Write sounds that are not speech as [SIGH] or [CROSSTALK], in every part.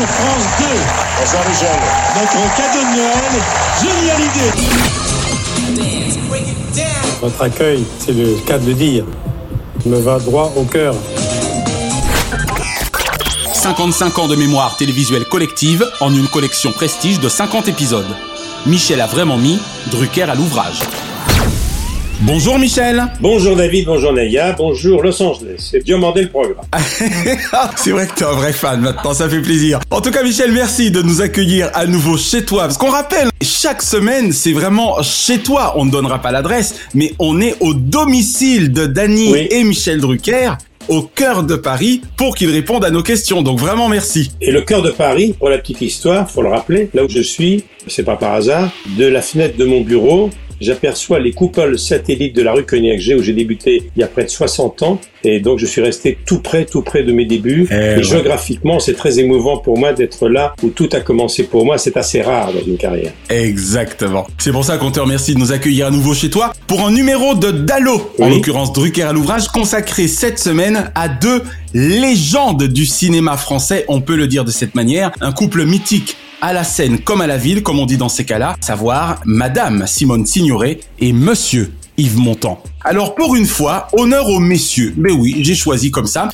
Sur France 2. Bonsoir Michel. Notre cadeau de Noël, génial idée. Votre accueil, c'est le cas de le dire, me va droit au cœur. 55 ans de mémoire télévisuelle collective en une collection prestige de 50 épisodes. Michel a vraiment mis Drucker à l'ouvrage. Bonjour Michel Bonjour David, bonjour Naya, bonjour Los Angeles. C'est demandé le programme. [LAUGHS] C'est vrai que tu es un vrai fan maintenant, ça fait plaisir. En tout cas Michel, merci de nous accueillir à nouveau chez toi. Parce qu'on rappelle, chaque semaine, c'est vraiment chez toi. On ne donnera pas l'adresse, mais on est au domicile de Dany Oui. et Michel Drucker au cœur de Paris pour qu'ils répondent à nos questions. Donc vraiment merci. Et le cœur de Paris, pour la petite histoire, faut le rappeler, là où je suis, c'est pas par hasard, de la fenêtre de mon bureau, j'aperçois les coupoles satellites de la rue Cognac-G où j'ai débuté il y a près de 60 ans. Et donc je suis resté tout près, tout près de mes débuts. Eh et ouais. géographiquement, c'est très émouvant pour moi d'être là où tout a commencé pour moi. C'est assez rare dans une carrière. Exactement. C'est pour ça qu'on te remercie de nous accueillir à nouveau chez toi pour un numéro de Dallo, en l'occurrence Drucker à l'ouvrage, consacré cette semaine à deux légendes du cinéma français, on peut le dire de cette manière, un couple mythique à la scène comme à la ville, comme on dit dans ces cas-là, savoir Madame Simone Signoret et Monsieur Yves Montand. Alors pour une fois, honneur aux messieurs. Mais oui, j'ai choisi comme ça.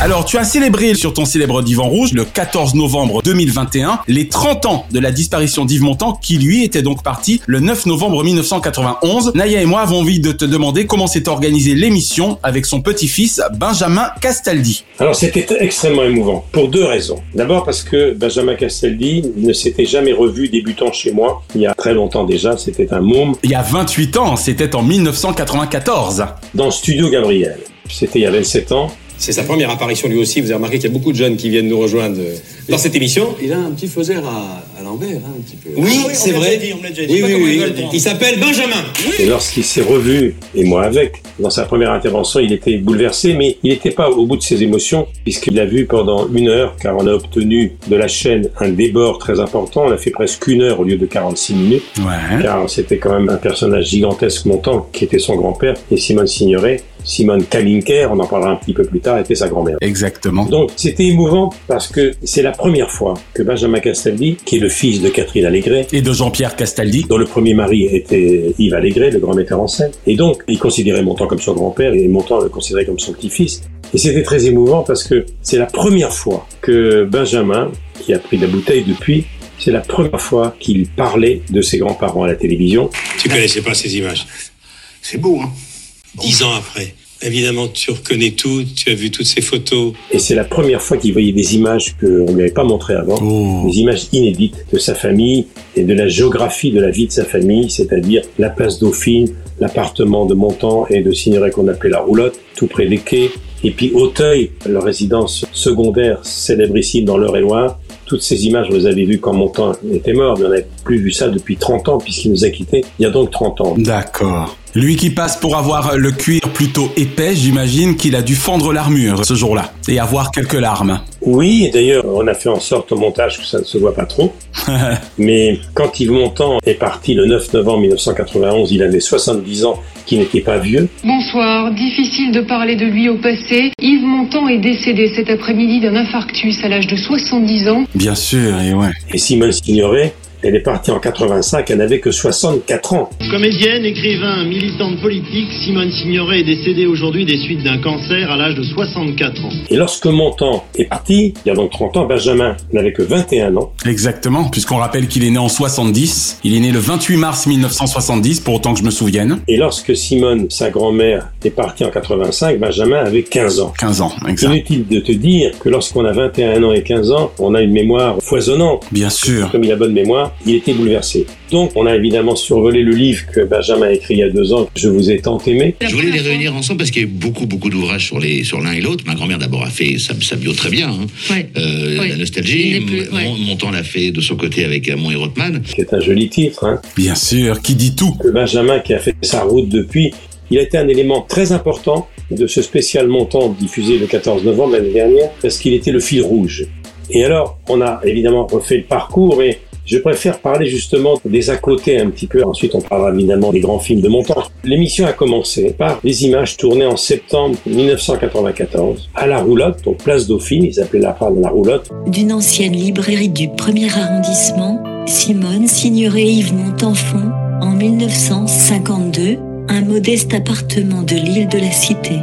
Alors, tu as célébré sur ton célèbre divan rouge le 14 novembre 2021 les 30 ans de la disparition d'Yves Montand qui lui était donc parti le 9 novembre 1991. Naya et moi avons envie de te demander comment s'est organisée l'émission avec son petit-fils Benjamin Castaldi. Alors c'était extrêmement émouvant pour deux raisons. D'abord parce que Benjamin Castaldi ne s'était jamais revu débutant chez moi il y a très longtemps déjà. C'était un môme Il y a 28 ans, c'était en 1994. dans studio Gabriel. C'était il y a 27 ans. C'est sa première apparition lui aussi. Vous avez remarqué qu'il y a beaucoup de jeunes qui viennent nous rejoindre euh, dans cette émission. Il a un petit faux air à, à l'envers, hein, un petit peu. Oui, Ah c'est l'a vrai. dit, on me l'a déjà dit. Oui, oui, oui. il s'appelle Benjamin. Et lorsqu'il s'est revu, et moi avec, dans sa première intervention, il était bouleversé, mais il n'était pas au bout de ses émotions, puisqu'il a vu pendant une heure, car on a obtenu de la chaîne un débord très important. On a fait presque une heure au lieu de 46 minutes, Ouais. car c'était quand même un personnage gigantesque montant, qui était son grand-père, et Simone Signoret, Simone Kalinker, on en parlera un petit peu plus tard, était sa grand-mère. Exactement. Donc c'était émouvant parce que c'est la première fois que Benjamin Castaldi, qui est le fils de Catherine Allégret, Et de Jean-Pierre Castaldi. dont le premier mari était Yves Allégret, le grand metteur en scène. Et donc, il considérait Montand comme son grand-père et Montand le considérait comme son petit-fils. Et c'était très émouvant parce que c'est la première fois que Benjamin, qui a pris la bouteille depuis, c'est la première fois qu'il parlait de ses grands-parents à la télévision. Tu connaissais pas ces images. C'est beau, hein? Dix ans après. Évidemment, tu reconnais tout, tu as vu toutes ces photos. Et c'est la première fois qu'il voyait des images qu'on lui avait pas montrées avant. Oh. Des images inédites de sa famille et de la géographie de la vie de sa famille, c'est-à-dire la place Dauphine, l'appartement de Montand et de Signoret qu'on appelait la roulotte, tout près des quais, et puis Auteuil, leur résidence secondaire célébrissime dans l'Eure-et-Loire. Toutes ces images, vous les avez vues quand Montand était mort, mais on n'avait plus vu ça depuis 30 ans, puisqu'il nous a quittés il y a donc 30 ans. D'accord. Lui qui passe pour avoir le cuir plutôt épais, j'imagine qu'il a dû fendre l'armure ce jour-là et avoir quelques larmes. Oui, d'ailleurs, on a fait en sorte au montage que ça ne se voit pas trop. [LAUGHS] Mais quand Yves Montand est parti le 9 novembre 1991, il avait 70 ans, qui n'était pas vieux. Bonsoir. Difficile de parler de lui au passé. Yves Montand est décédé cet après-midi d'un infarctus à l'âge de 70 ans. Bien sûr, et ouais. Et Simone Signoret Elle est partie en 85, elle n'avait que 64 ans. Comédienne, écrivain, militante politique, Simone Signoret est décédée aujourd'hui des suites d'un cancer à l'âge de 64 ans. Et lorsque Montand est parti, il y a donc 30 ans, Benjamin n'avait que 21 ans. Exactement, puisqu'on rappelle qu'il est né en 70. Il est né le 28 mars 1970, pour autant que je me souvienne. Et lorsque Simone, sa grand-mère, est partie en 85, Benjamin avait 15 ans. 15 ans, exact. Inutile de te dire que lorsqu'on a 21 ans et 15 ans, on a une mémoire foisonnante? Bien sûr. Comme il a bonne mémoire, il était bouleversé. Donc, on a évidemment survolé le livre que Benjamin a écrit il y a deux ans, Je vous ai tant aimé. Je voulais les réunir ensemble parce qu'il y a eu beaucoup, beaucoup d'ouvrages sur les, sur l'un et l'autre. Ma grand-mère d'abord a fait sa, sa bio très bien, hein. Ouais. Euh, la nostalgie. Plus- ouais. Mon, Montand l'a fait de son côté avec Amon et Rothman. C'est un joli titre, hein. Bien sûr, qui dit tout? Que Benjamin, qui a fait sa route depuis, il a été un élément très important de ce spécial montant diffusé le 14 novembre l'année dernière, parce qu'il était le fil rouge. Et alors, on a évidemment refait le parcours, et je préfère parler justement des à côté un petit peu. Ensuite, on parlera évidemment des grands films de mon temps. L'émission a commencé par des images tournées en septembre 1994 à la roulotte, donc place Dauphine, ils appelaient la de la roulotte. D'une ancienne librairie du premier arrondissement, Simone signerait Yves Montenfond en 1952 un modeste appartement de l'île de la Cité.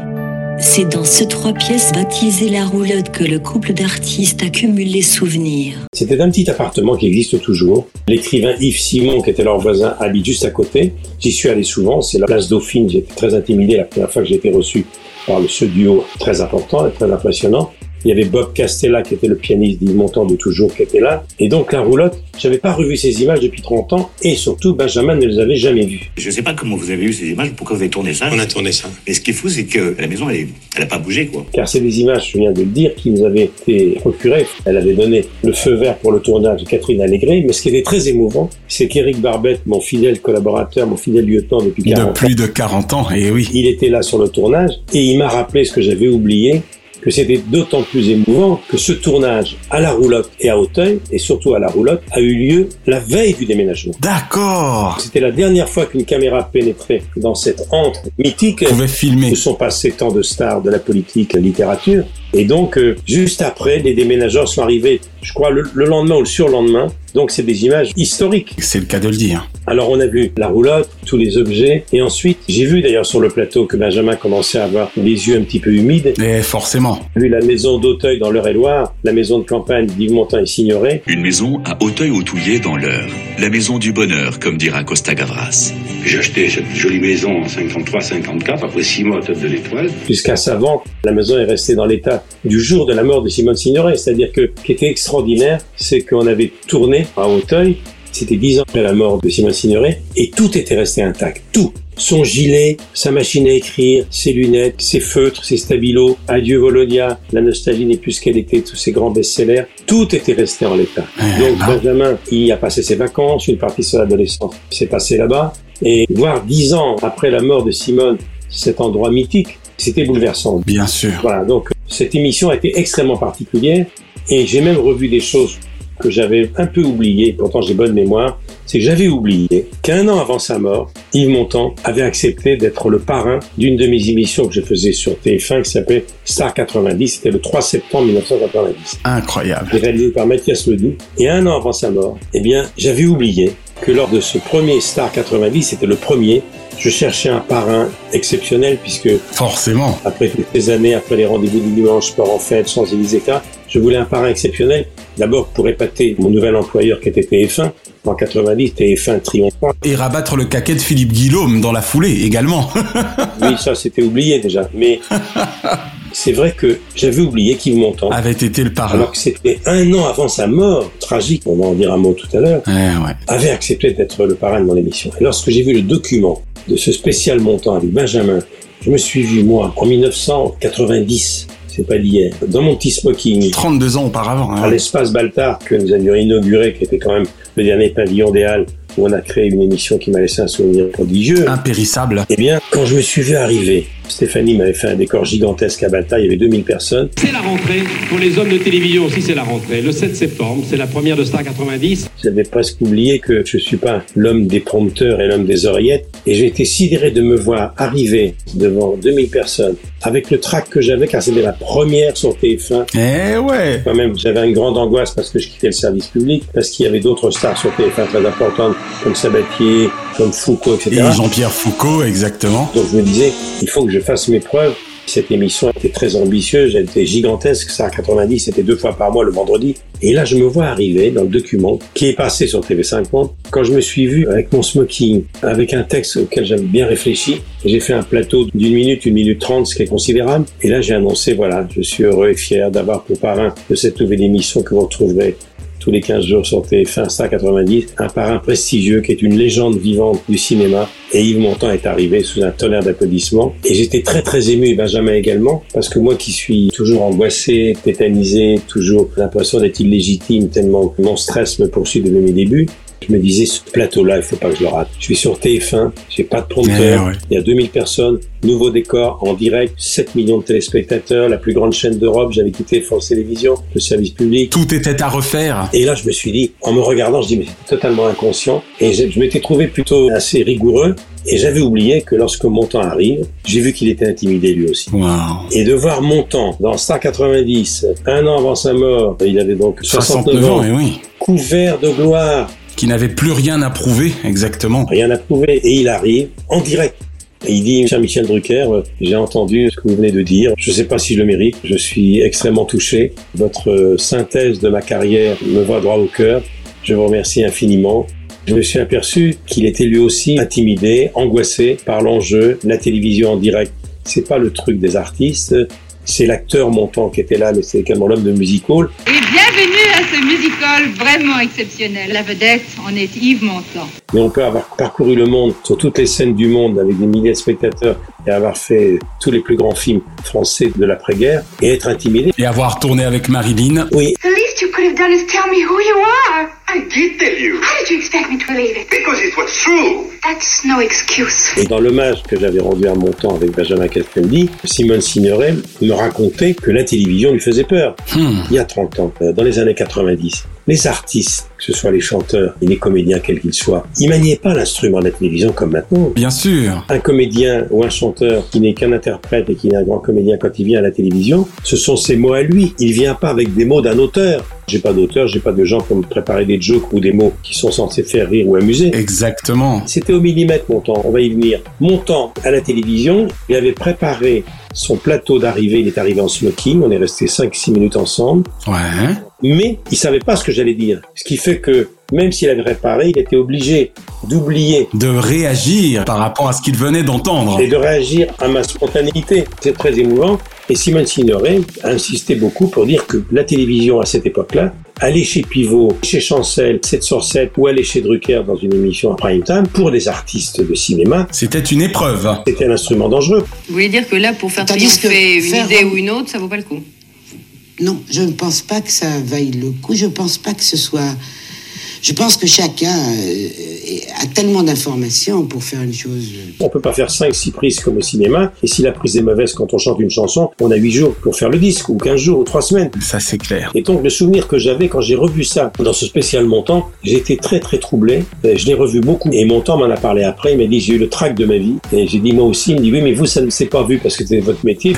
C'est dans ce trois pièces baptisé la roulotte que le couple d'artistes accumule les souvenirs. C'était un petit appartement qui existe toujours. L'écrivain Yves Simon, qui était leur voisin, habite juste à côté. J'y suis allé souvent, c'est la place Dauphine. J'étais très intimidé la première fois que j'ai été reçu par ce duo très important et très impressionnant. Il y avait Bob Castella, qui était le pianiste d'Yves Montand de toujours, qui était là. Et donc, la roulotte, j'avais pas revu ces images depuis 30 ans, et surtout, Benjamin ne les avait jamais vues. Je sais pas comment vous avez eu ces images, pourquoi vous avez tourné ça. On a tourné ça. Mais ce qui est fou, c'est que la maison, elle, elle a pas bougé, quoi. car c'est des images, je viens de le dire, qui nous avaient été procurées. Elle avait donné le feu vert pour le tournage de Catherine Allégré, mais ce qui était très émouvant, c'est qu'Éric Barbette, mon fidèle collaborateur, mon fidèle lieutenant depuis 40 De ans, plus de 40 ans, et oui. il était là sur le tournage, et il m'a rappelé ce que j'avais oublié, que c'était d'autant plus émouvant que ce tournage à la roulotte et à Auteuil, et surtout à la roulotte, a eu lieu la veille du déménagement. D'accord. C'était la dernière fois qu'une caméra pénétrait dans cette antre mythique Pouvait filmer. où sont passés tant de stars de la politique, la littérature. Et donc, euh, juste après, les déménageurs sont arrivés, je crois, le, le lendemain ou le surlendemain. Donc, c'est des images historiques. C'est le cas de le dire. Alors, on a vu la roulotte, tous les objets. Et ensuite, j'ai vu d'ailleurs sur le plateau que Benjamin commençait à avoir les yeux un petit peu humides. Et forcément. J'ai vu la maison d'Auteuil dans l'Eure-et-Loire, la maison de campagne d'Yves Montand et Signoret. Une maison à Auteuil-au-Touillet dans l'Eure. La maison du bonheur, comme dira Costa Gavras. J'ai acheté cette jolie maison en 53-54, après six mois à Tête de l'Étoile. Jusqu'à sa vente, la maison est restée dans l'état du jour de la mort de Simone Signoret. C'est-à-dire que, ce qui était extraordinaire, c'est qu'on avait tourné à Auteuil, c'était dix ans après la mort de Simone Signoret, et tout était resté intact. Tout. Son gilet, sa machine à écrire, ses lunettes, ses feutres, ses stabilos, Adieu Volonia, La nostalgie n'est plus ce qu'elle était, tous ces grands best-sellers, tout était resté en l'état. Donc Benjamin, il a passé ses vacances, une partie de son adolescence s'est passée là-bas, et voir dix ans après la mort de Simone, cet endroit mythique, c'était bouleversant. Bien sûr. Voilà, donc cette émission a été extrêmement particulière, et j'ai même revu des choses que j'avais un peu oubliées, pourtant j'ai bonne mémoire, c'est que j'avais oublié qu'un an avant sa mort, Yves Montand avait accepté d'être le parrain d'une de mes émissions que je faisais sur TF1 qui s'appelait Star 90, c'était le 3 septembre 1990. Incroyable. Réalisé par Mathias Ledoux. Et un an avant sa mort, eh bien, j'avais oublié que lors de ce premier Star 90, c'était le premier, je cherchais un parrain exceptionnel puisque Forcément. après toutes ces années, après les rendez-vous du dimanche, sport en fête, Champs-Élysées, etc., je voulais un parrain exceptionnel. D'abord pour épater mon nouvel employeur qui était TF1. En 90, TF1 triomphant. Et rabattre le caquet de Philippe Guillaume dans la foulée également. [LAUGHS] Oui, ça c'était oublié déjà. Mais [LAUGHS] c'est vrai que j'avais oublié qu'Yves Montand avait été le parrain. Alors que c'était un an avant sa mort, tragique, on va en dire un mot tout à l'heure, avait accepté d'être le parrain de mon émission. Et lorsque j'ai vu le document de ce spécial montant avec Benjamin, je me suis vu, moi, en 1990, c'est pas d'hier, dans mon petit smoking. 32 ans auparavant. hein. À l'espace Baltard que nous avions inauguré, qui était quand même le dernier pavillon des Halles, où on a créé une émission qui m'a laissé un souvenir prodigieux. Impérissable. Eh bien, quand je me suis vu arriver Stéphanie m'avait fait un décor gigantesque à Balta, il y avait 2000 personnes. C'est la rentrée pour les hommes de télévision aussi, c'est la rentrée. Le 7 septembre, c'est la première de Star 90. J'avais presque oublié que je suis pas l'homme des prompteurs et l'homme des oreillettes. Et j'ai été sidéré de me voir arriver devant 2000 personnes avec le trac que j'avais car c'était la première sur TF1. Eh ouais Quand même, j'avais une grande angoisse parce que je quittais le service public, parce qu'il y avait d'autres stars sur TF1 très importantes comme Sabatier, comme Foucault, etc. Et Jean-Pierre Foucault, exactement. Donc je me disais, il faut que je fasse mes preuves. Cette émission était très ambitieuse, elle était gigantesque. Ça, à 90, c'était deux fois par mois le vendredi. Et là, je me vois arriver dans le document qui est passé sur TV5 Monde. Quand je me suis vu avec mon smoking, avec un texte auquel j'avais bien réfléchi, j'ai fait un plateau d'une minute, une minute trente, ce qui est considérable. Et là, j'ai annoncé, voilà, je suis heureux et fier d'avoir pour parrain de cette nouvelle émission que vous retrouverez tous les 15 jours sur TF1 Star 90, un parrain prestigieux qui est une légende vivante du cinéma. Et Yves Montand est arrivé sous un tonnerre d'applaudissements. Et j'étais très très ému, et Benjamin également, parce que moi qui suis toujours angoissé, tétanisé, toujours l'impression d'être illégitime, tellement mon stress me poursuit depuis mes débuts, je me disais, ce plateau-là, il faut pas que je le rate. Je suis sur TF1, j'ai pas de prompteur, ouais. il y a 2000 personnes, nouveau décor, en direct, 7 millions de téléspectateurs, la plus grande chaîne d'Europe, j'avais quitté France Télévisions, le service public. Tout était à refaire. Et là, je me suis dit, en me regardant, je dis, mais c'est totalement inconscient. Et je, m'étais trouvé plutôt assez rigoureux. Et j'avais oublié que lorsque Montant arrive, j'ai vu qu'il était intimidé lui aussi. Wow. Et de voir Montant dans Star 90, un an avant sa mort, il avait donc 69, 69 ans, ans, et oui. couvert de gloire, Qui n'avait plus rien à prouver, exactement. rien à prouver. Et il arrive en direct. Et il dit, cher Michel Drucker, euh, j'ai entendu ce que vous venez de dire. Je ne sais pas si je le mérite. Je suis extrêmement touché. Votre euh, synthèse de ma carrière me va droit au cœur. Je vous remercie infiniment. Je me suis aperçu qu'il était lui aussi intimidé, angoissé par l'enjeu, la télévision en direct. C'est pas le truc des artistes. C'est l'acteur montant qui était là, mais c'est également l'homme de music hall. Et bienvenue à ce musical vraiment exceptionnel. La vedette en est Yves Montand. Mais on peut avoir parcouru le monde sur toutes les scènes du monde avec des milliers de spectateurs et avoir fait tous les plus grands films français de l'après-guerre et être intimidé. Et avoir tourné avec Marilyn. Oui, The least you could have done is tell me who you are. I did tell you. How did you expect me to believe it? Because it was true. That's no excuse. Et dans l'hommage que j'avais rendu à mon temps avec Benjamin Castaldi, Simone Signoret me racontait que la télévision lui faisait peur. Hmm. Il y a 30 ans, euh, dans les années 90, les artistes, que ce soit les chanteurs et les comédiens quels qu'ils soient, ils maniaient pas l'instrument de la télévision comme maintenant. Bien sûr. Un comédien ou un chanteur qui n'est qu'un interprète et qui n'est un grand comédien quand il vient à la télévision, ce sont ses mots à lui. Il vient pas avec des mots d'un auteur. J'ai pas d'auteur, j'ai pas de gens pour me préparer des jokes ou des mots qui sont censés faire rire ou amuser. Exactement. C'était au millimètre mon temps, on va y venir. Mon temps à la télévision, il avait préparé son plateau d'arrivée, il est arrivé en smoking, on est resté 5-6 minutes ensemble, Ouais. mais il savait pas ce que j'allais dire. Ce qui fait que même s'il avait préparé, il était obligé d'oublier De réagir par rapport à ce qu'il venait d'entendre. et de réagir à ma spontanéité. C'est très émouvant. Et Simone Signoret a insisté beaucoup pour dire que la télévision à cette époque-là, aller chez Pivot, chez Chancel, 7 sur 7 ou aller chez Drucker dans une émission à prime time, pour des artistes de cinéma, C'était une épreuve. c'était un instrument dangereux. Vous voulez dire que là, pour faire triompher une faire- idée ou une autre, ça vaut pas le coup? Non, je ne pense pas que ça vaille le coup. Je ne pense pas que ce soit. Je pense que chacun euh, a tellement d'informations pour faire une chose. On peut pas faire 5-6 prises comme au cinéma, et si la prise est mauvaise quand on chante une chanson, on a 8 jours pour faire le disque, ou 15 jours, ou 3 semaines. Ça, c'est clair. Et donc le souvenir que j'avais quand j'ai revu ça dans ce spécial Montant, j'ai été très très troublé. Euh, Je l'ai revu beaucoup et Montant m'en a parlé après. Il m'a dit j'ai eu le trac de ma vie et j'ai dit moi aussi. Il me dit oui mais vous ça ne s'est pas vu parce que c'était votre métier.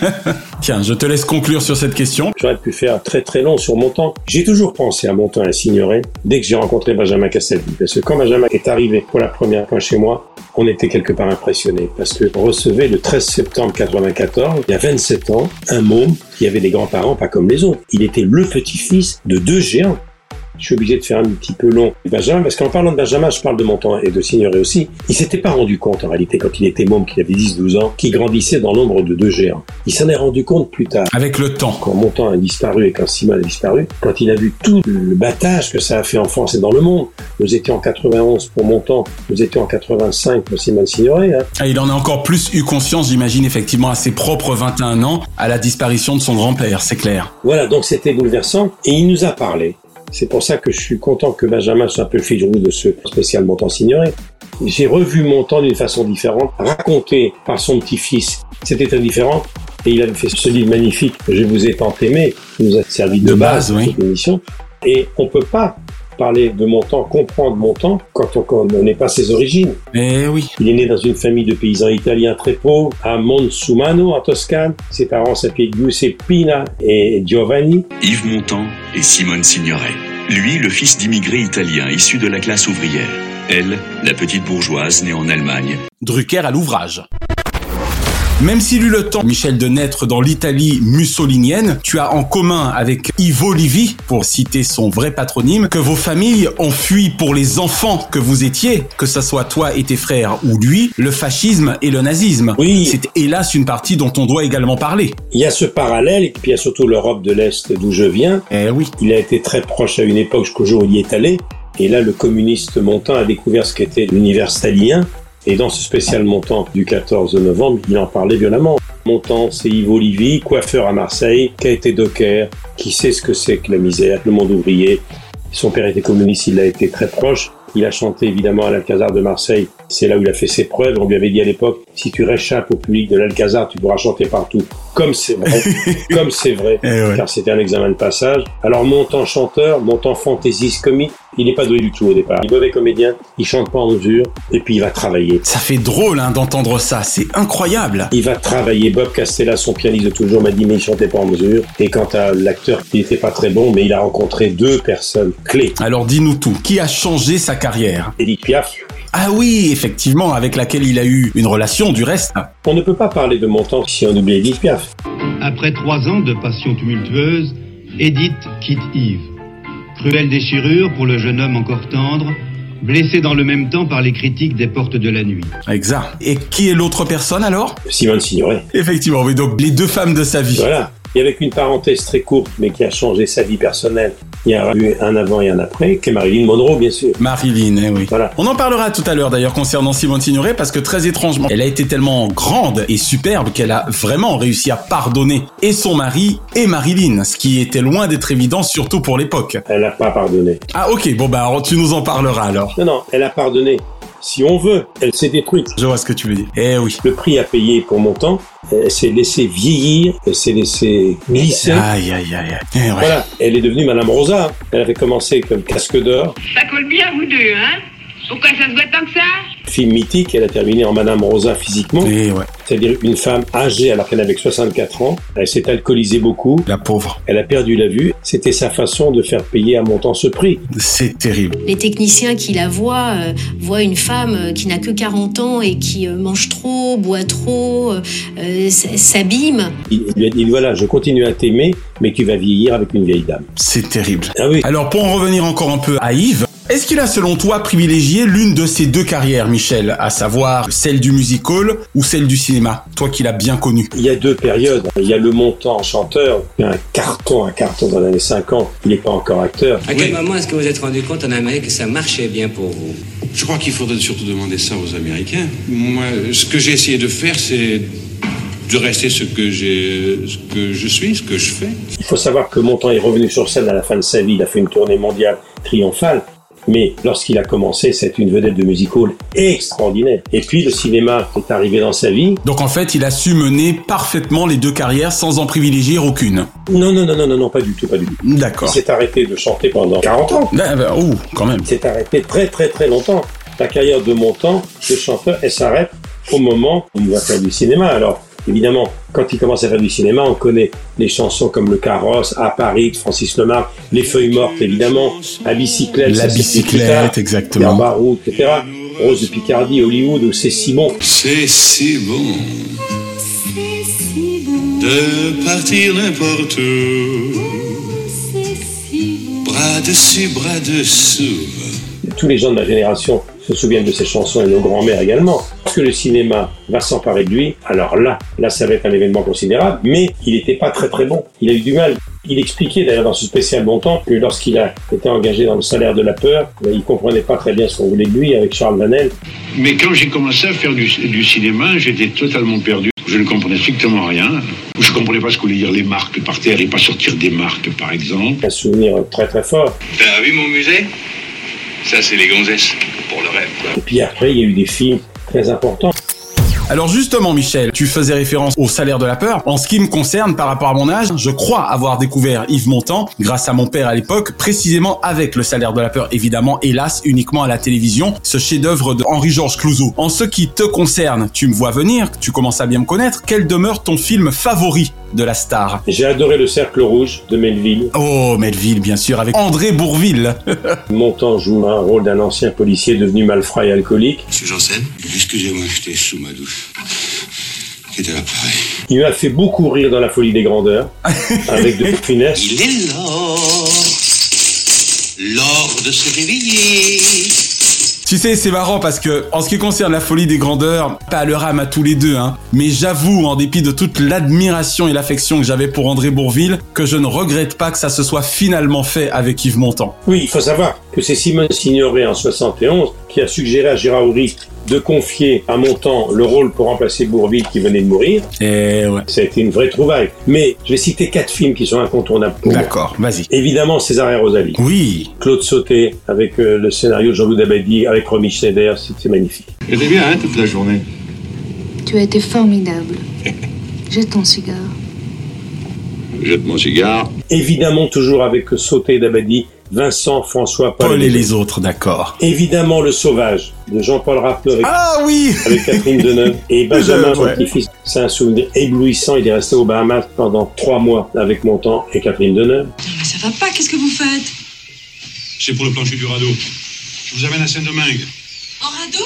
[LAUGHS] Tiens, je te laisse conclure sur cette question. J'aurais pu faire très très long sur Montant. J'ai toujours pensé à Montant et à Signoret dès que j'ai rencontré Benjamin Castaldi parce que quand Benjamin est arrivé pour la première fois chez moi, on était quelque part impressionnés parce que on recevait le 13 septembre 94, il y a 27 ans, un môme qui avait des grands-parents pas comme les autres. Il était le petit-fils de deux géants. Je suis obligé de faire un petit peu long. Benjamin, parce qu'en parlant de Benjamin, je parle de Montant et de Signoret aussi. Il s'était pas rendu compte, en réalité, quand il était môme, qu'il avait 10-12 ans, qu'il grandissait dans l'ombre de deux géants. Il s'en est rendu compte plus tard. Avec le temps. Quand Montant a disparu et quand Simon a disparu, quand il a vu tout le battage que ça a fait en France et dans le monde. Nous étions en 91 pour Montant, nous étions en 85 pour Simone Signoret, hein. Ah, il en a encore plus eu conscience, j'imagine, effectivement, à ses propres 21 ans, à la disparition de son grand-père, c'est clair. Voilà, donc c'était bouleversant. Et il nous a parlé C'est pour ça que je suis content que Benjamin soit un peu le fil rouge de ce spécial Montant Signoret. J'ai revu Montant d'une façon différente, raconté par son petit-fils. C'était très différent. Et il avait fait ce livre magnifique, Je vous ai tant aimé, qui nous a servi de, De base, base, oui. pour cette émission. Et on peut pas parler de Montant, comprendre Montant, quand on quand on n'est pas ses origines. Eh oui. Il est né dans une famille de paysans italiens très pauvres à Monsumano, en Toscane. Ses parents s'appelaient Giuseppina et Giovanni. Yves Montand et Simone Signoret. Lui, le fils d'immigrés italiens issus de la classe ouvrière. Elle, la petite bourgeoise née en Allemagne. Drucker à l'ouvrage. Même s'il eut le temps, Michel, de naître dans l'Italie mussolinienne, tu as en commun avec Ivo Livi, pour citer son vrai patronyme, que vos familles ont fui pour les enfants que vous étiez, que ce soit toi et tes frères ou lui, le fascisme et le nazisme. Oui. C'est hélas une partie dont on doit également parler. Il y a ce parallèle, et puis il y a surtout l'Europe de l'Est d'où je viens. Eh oui. Il a été très proche à une époque jusqu'au jour où il y est allé. Et là, le communiste montant a découvert ce qu'était l'univers stalinien. Et dans ce spécial montant du 14 novembre, il en parlait violemment. Montant, c'est Yves Olivier, coiffeur à Marseille, qui a été docker, qui sait ce que c'est que la misère, le monde ouvrier. Son père était communiste, il a été très proche. Il a chanté évidemment à l'Alcazar de Marseille. C'est là où il a fait ses preuves. On lui avait dit à l'époque, si tu réchappes au public de l'Alcazar, tu pourras chanter partout. Comme c'est vrai. [LAUGHS] comme c'est vrai. Eh ouais. Car c'était un examen de passage. Alors, montant chanteur, montant fantaisiste comique, il n'est pas doué du tout au départ. Il est mauvais comédien, il chante pas en mesure, et puis il va travailler. Ça fait drôle hein, d'entendre ça, c'est incroyable. Il va travailler. Bob Castella, son pianiste de toujours, m'a dit mais il chantait pas en mesure. Et quant à l'acteur, il était pas très bon, mais il a rencontré deux personnes clés. Alors dis-nous tout, qui a changé sa carrière? Edith Piaf. Ah oui, effectivement, avec laquelle il a eu une relation du reste. On ne peut pas parler de montant si on oublie Edith Piaf. Après trois ans de passion tumultueuse, Edith quitte Yves. Cruelle déchirure pour le jeune homme encore tendre, blessé dans le même temps par les critiques des portes de la nuit. Exact. Et qui est l'autre personne alors? Simone Signoret. Effectivement, oui, donc les deux femmes de sa vie. Voilà. Et avec une parenthèse très courte, mais qui a changé sa vie personnelle. Il y a eu un avant et un après, qui est Marilyn Monroe, bien sûr. Marilyn, eh oui. Voilà. On en parlera tout à l'heure d'ailleurs concernant Simone Signoret parce que très étrangement, elle a été tellement grande et superbe qu'elle a vraiment réussi à pardonner et son mari et Marilyn, ce qui était loin d'être évident surtout pour l'époque. Elle n'a pas pardonné. Ah ok, bon bah alors, tu nous en parleras alors. Non, non, elle a pardonné. Si on veut, elle s'est détruite. Je vois ce que tu veux dire. Eh oui. Le prix à payer pour mon temps, elle s'est laissée vieillir, elle s'est laissée glisser. Aïe aïe aïe. Eh ouais. Voilà, elle est devenue Madame Rosa. Elle avait commencé comme casque d'or, Ça colle bien, vous deux, hein? Pourquoi ça se voit tant que ça? Film mythique. Elle a terminé en Madame Rosa physiquement, ouais. c'est-à-dire une femme âgée alors qu'elle avait que 64 ans. Elle s'est alcoolisée beaucoup. La pauvre. Elle a perdu la vue. C'était sa façon de faire payer à mon temps ce prix. C'est terrible. Les techniciens qui la voient euh, voient une femme euh, qui n'a que 40 ans et qui euh, mange trop, boit trop, euh, s'abîme. Il, il lui a dit voilà, je continue à t'aimer, mais tu vas vieillir avec une vieille dame. C'est terrible. Ah oui. Alors pour en revenir encore un peu à Yves, est-ce qu'il a selon toi privilégié l'une de ces deux carrières, Michel, à savoir celle du musical ou celle du cinéma Toi qui l'as bien connu? Il y a deux périodes. Il y a le montant chanteur, il y a un carton, un carton dans les années 50. Il n'est pas encore acteur. À quel moment est-ce que vous vous êtes rendu compte en Amérique que ça marchait bien pour vous? Je crois qu'il faudrait surtout demander ça aux Américains. Moi, ce que j'ai essayé de faire, c'est de rester ce que, j'ai, ce que je suis, ce que je fais. Il faut savoir que Montand est revenu sur scène à la fin de sa vie. Il a fait une tournée mondiale triomphale. Mais lorsqu'il a commencé, c'est une vedette de music hall extraordinaire. Et puis le cinéma est arrivé dans sa vie. Donc en fait, il a su mener parfaitement les deux carrières sans en privilégier aucune. Non, non, non, non, non, non, pas du tout, pas du tout. Il D'accord. s'est arrêté de chanter pendant 40 ans. Ah, bah, ouh, quand même. Il s'est arrêté très, très, très longtemps. La carrière de Montand, de chanteur, elle s'arrête au moment où il va faire du cinéma. Alors, évidemment, quand il commence à faire du cinéma, on connaît les chansons comme Le Carrosse, À Paris, de Francis Lemar, Les Feuilles Mortes, évidemment, À Bicyclette, La bicyclette, exactement. Pierre Barou, etc. Rose de Picardie, Hollywood, où c'est si bon. C'est si bon de partir n'importe où. Bras dessus, bras dessous. Tous les gens de ma génération se souviennent de ces chansons et nos grands-mères également. Lorsque le cinéma va s'emparer de lui, alors là, là, ça va être un événement considérable, mais il n'était pas très très bon. Il a eu du mal. Il expliquait d'ailleurs dans ce spécial montant que lorsqu'il a été engagé dans le salaire de la peur, ben, il comprenait pas très bien ce qu'on voulait de lui avec Charles Vanel. Mais quand j'ai commencé à faire du, du cinéma, j'étais totalement perdu. Je ne comprenais strictement rien. Je ne comprenais pas ce que voulaient dire les marques par terre et pas sortir des marques, par exemple. Un souvenir très très fort. T'as vu mon musée? Ça, c'est les gonzesses, pour le rêve. Et puis après, il y a eu des films très importants. Alors justement, Michel, tu faisais référence au salaire de la peur. En ce qui me concerne, par rapport à mon âge, je crois avoir découvert Yves Montand grâce à mon père à l'époque, précisément avec le salaire de la peur, évidemment, hélas, uniquement à la télévision, ce chef-d'œuvre de Henri-Georges Clouzot. En ce qui te concerne, tu me vois venir, tu commences à bien me connaître. Quel demeure ton film favori? De la star J'ai adoré Le Cercle Rouge de Melville. Oh, Melville, bien sûr, avec André Bourville. [LAUGHS] Montand joue un rôle d'un ancien policier devenu malfrat et alcoolique. Monsieur Janssen Excusez-moi, j'étais sous ma douche. Il m'a fait beaucoup rire dans La Folie des Grandeurs, [LAUGHS] avec de finesse. Il est l'or, l'or de se réveiller. Tu sais, c'est marrant parce que, en ce qui concerne la folie des grandeurs, pas le rame à tous les deux, hein. Mais j'avoue, en dépit de toute l'admiration et l'affection que j'avais pour André Bourville, que je ne regrette pas que ça se soit finalement fait avec Yves Montand. Oui, il faut savoir que c'est Simone Signoret en 71 qui a suggéré à Gérard Houry de confier à Montand le rôle pour remplacer Bourville qui venait de mourir. Et ouais. Ça a été une vraie trouvaille. Mais je vais citer quatre films qui sont incontournables pour moi. D'accord, vas-y. Évidemment, César et Rosalie. Oui. Claude Sauté, avec euh, le scénario de Jean-Loup Dabadi, avec Romy Schneider, c'est magnifique. C'était bien, hein, toute la journée. Tu as été formidable. [LAUGHS] Jette ton cigare. Jette mon cigare. Évidemment, toujours avec Sauté et Dabadi, Vincent, François, Paul, Paul et les autres, d'accord. Évidemment, Le Sauvage, de Jean-Paul Rappler Ah oui avec Catherine Deneuve et [LAUGHS] Benjamin, ouais. petit-fils. C'est un souvenir éblouissant. Il est resté aux Bahamas pendant trois mois avec Montand et Catherine Deneuve. Mais ça va pas, qu'est-ce que vous faites? C'est pour le plancher du radeau. Je vous amène à Saint-Domingue. En radeau?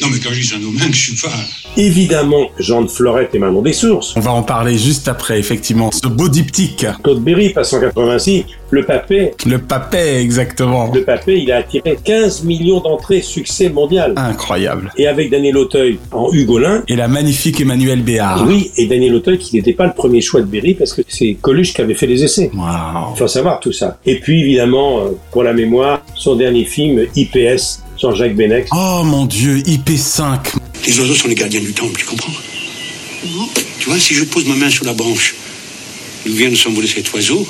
Non, mais quand je dis Saint-Domingue, je suis pas. Évidemment, Jean de Florette et Manon des Sources. On va en parler juste après, effectivement. Ce beau diptyque. Claude Berry, passe en 86. Le Papet, Le papet, exactement. le Papet, il a attiré 15 millions d'entrées, succès mondial. Incroyable. Et avec Daniel Auteuil en Hugolin, Et la magnifique Emmanuel Béard. oui, et Daniel Auteuil qui n'était pas le premier choix de Berry parce que c'est Coluche qui avait fait les essais. Waouh. Il faut savoir tout ça. Et puis évidemment, euh, pour la mémoire, son dernier film, IPS, Jean-Jacques Benex. Oh mon dieu, IP5. Les oiseaux sont les gardiens du temple, tu comprends Tu vois, si je pose ma main sur la branche d'où vient de s'envoler cet oiseau,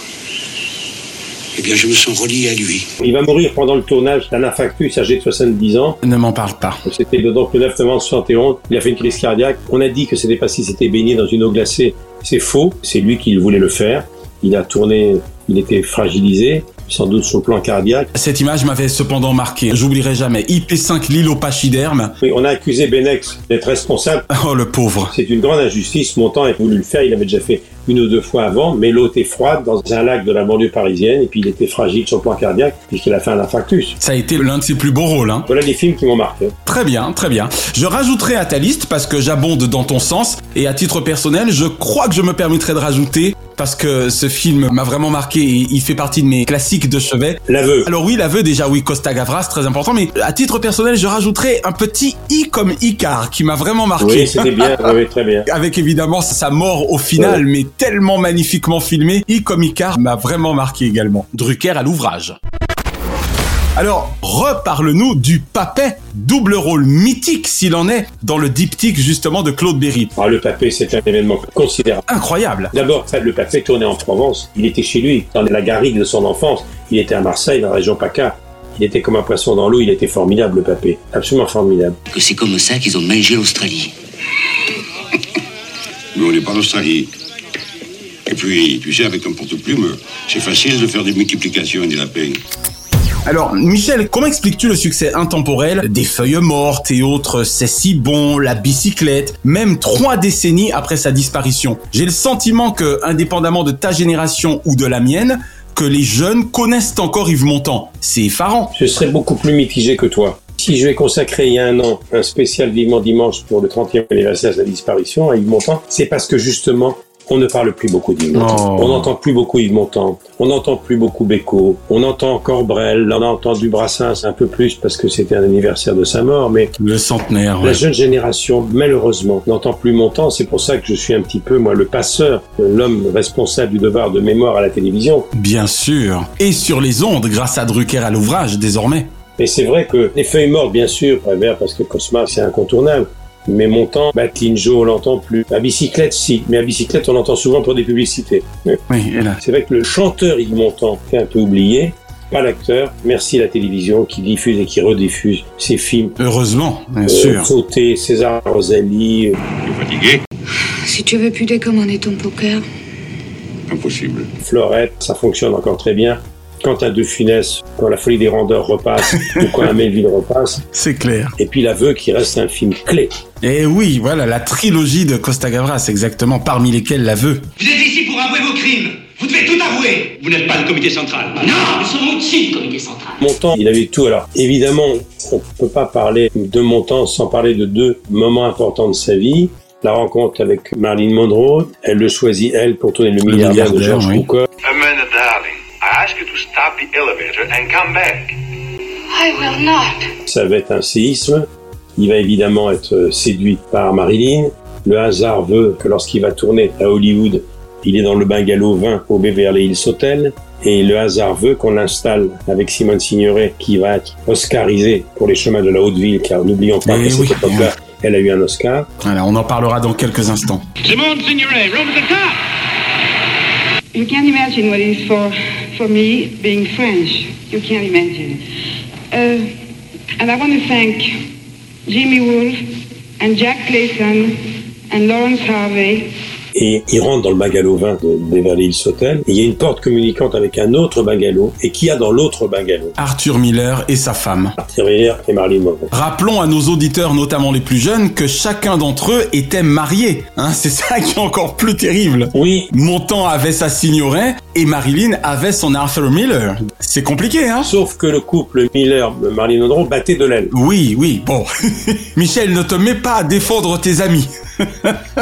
eh bien, je me sens relié à lui. Il va mourir pendant le tournage d'un infarctus âgé de 70 ans. Ne m'en parle pas. C'était le- donc le 9 novembre 71. Il a fait une crise cardiaque. On a dit que c'était pas si c'était baigné dans une eau glacée. C'est faux. C'est lui qui voulait le faire. Il a tourné, il était fragilisé, sans doute sur le plan cardiaque. Cette image m'avait cependant marqué. J'oublierai jamais. IP5 Lilo Pachyderme. Oui, on a accusé Benex d'être responsable. [LAUGHS] Oh le pauvre. C'est une grande injustice. Montant a voulu le faire. Il avait déjà fait une ou deux fois avant, mais l'eau était froide dans un lac de la banlieue parisienne et puis il était fragile sur le plan cardiaque puisqu'il a fait un infarctus. Ça a été l'un de ses plus beaux rôles. Hein. Voilà les films qui m'ont marqué. Très bien, très bien. Je rajouterai à ta liste parce que j'abonde dans ton sens et à titre personnel, je crois que je me permettrai de rajouter parce que ce film m'a vraiment marqué et il fait partie de mes classiques de chevet. L'aveu. Alors oui, l'aveu déjà, oui, Costa Gavras, très important, mais à titre personnel, je rajouterai un petit i comme Icar qui m'a vraiment marqué. Oui, c'était bien. Oui, très bien. [LAUGHS] Avec évidemment sa mort au final, mais tellement magnifiquement filmé, i comme Icar m'a vraiment marqué également. Drucker à l'ouvrage. Alors, reparle-nous du Papet, double rôle mythique s'il en est, dans le diptyque justement de Claude Berry. Ah, le Papet, c'est un événement considérable. Incroyable. D'abord, le Papet tournait en Provence. Il était chez lui, dans la garrigue de son enfance. Il était à Marseille, dans la région PACA. Il était comme un poisson dans l'eau. Il était formidable, le Papet. Absolument formidable. Que c'est comme ça qu'ils ont managé l'Australie. [LAUGHS] Mais on n'est pas en Australie. Et puis, tu sais, avec un porte-plume, c'est facile de faire des multiplications et des lapins. Alors, Michel, comment expliques-tu le succès intemporel des feuilles mortes et autres C'est si bon, la bicyclette, même trois décennies après sa disparition? J'ai le sentiment que, indépendamment de ta génération ou de la mienne, que les jeunes connaissent encore Yves Montand. C'est effarant. Je serais beaucoup plus mitigé que toi. Si je vais consacrer il y a un an un spécial Vivement Dimanche pour le 30e anniversaire de sa disparition à Yves Montand, c'est parce que justement, on ne parle plus beaucoup d'Yves Montand. Oh. On n'entend plus beaucoup Yves Montand. On n'entend plus beaucoup Beko. On entend encore Brel. On a entendu Brassens un peu plus parce que c'était un anniversaire de sa mort. Mais Le centenaire, la ouais. jeune génération, malheureusement, n'entend plus Montand. C'est pour ça que je suis un petit peu, moi, le passeur, l'homme responsable du devoir de mémoire à la télévision. Bien sûr. Et sur les ondes, grâce à Drucker à l'ouvrage, désormais. Mais c'est vrai que les feuilles mortes, bien sûr, Prévert, parce que Cosma, c'est incontournable. Mais Montand, Batlinjo, on l'entend plus. À bicyclette, si. Mais à bicyclette, on l'entend souvent pour des publicités. [LAUGHS] Oui, et là. C'est vrai que le chanteur Yves Montand est un peu oublié. Pas l'acteur. Merci la télévision qui diffuse et qui rediffuse ces films. Heureusement, bien Euh, sûr. Sauté, César Rosalie. euh, Fatigué? Si tu veux plus décommander ton poker, Impossible. Florette, ça fonctionne encore très bien. Quand un De Funès, quand La Folie des Rendeurs repasse, [LAUGHS] ou quand un Melville repasse. C'est clair. Et puis L'Aveu qui reste un film clé. Et oui, voilà, la trilogie de Costa Gavras, exactement, parmi lesquels l'aveu. Vous êtes ici pour avouer vos crimes. Vous devez tout avouer. Vous n'êtes pas le comité central. Non, nous sommes au-dessus du comité central. Montand, il avait tout. Alors, évidemment, on ne peut pas parler de Montand sans parler de deux moments importants de sa vie. La rencontre avec Marilyn Monroe, elle le choisit, elle, pour tourner le milliardaire de George oui. Cukor. Amanda, darling, I ask you to stop the elevator and come back. I will not. Ça va être un séisme. Il va évidemment être euh, séduit par Marilyn. Le hasard veut que lorsqu'il va tourner à Hollywood, il est dans le bungalow 20 au Beverly Hills Hotel. Et le hasard veut qu'on l'installe avec Simone Signoret, qui va être oscarisée pour les chemins de la haute ville, car n'oublions pas Eh que cette oui. époque-là, elle a eu un Oscar. Voilà, on en parlera dans quelques instants. Simone Signoret, roll to the top! You can't imagine what it is for, for me being French. You can't imagine. Uh, and I want to thank Jimmy Wolf and Jack Clayson and Lawrence Harvey Et il rentre dans le bungalow 20 de Beverly Hills Hotel. Et il y a une porte communicante avec un autre bungalow. Et qui a dans l'autre bungalow? Arthur Miller et sa femme. Arthur Miller et Marilyn Monroe. Rappelons à nos auditeurs, notamment les plus jeunes, que chacun d'entre eux était marié. Hein, c'est ça qui est encore plus terrible. Oui. Montand avait sa signoret et Marilyn avait son Arthur Miller. C'est compliqué, hein? Sauf que le couple Miller-Marilyn Monroe battait de l'aile. Oui, oui, bon. [LAUGHS] Michel, ne te mets pas à défendre tes amis. [LAUGHS]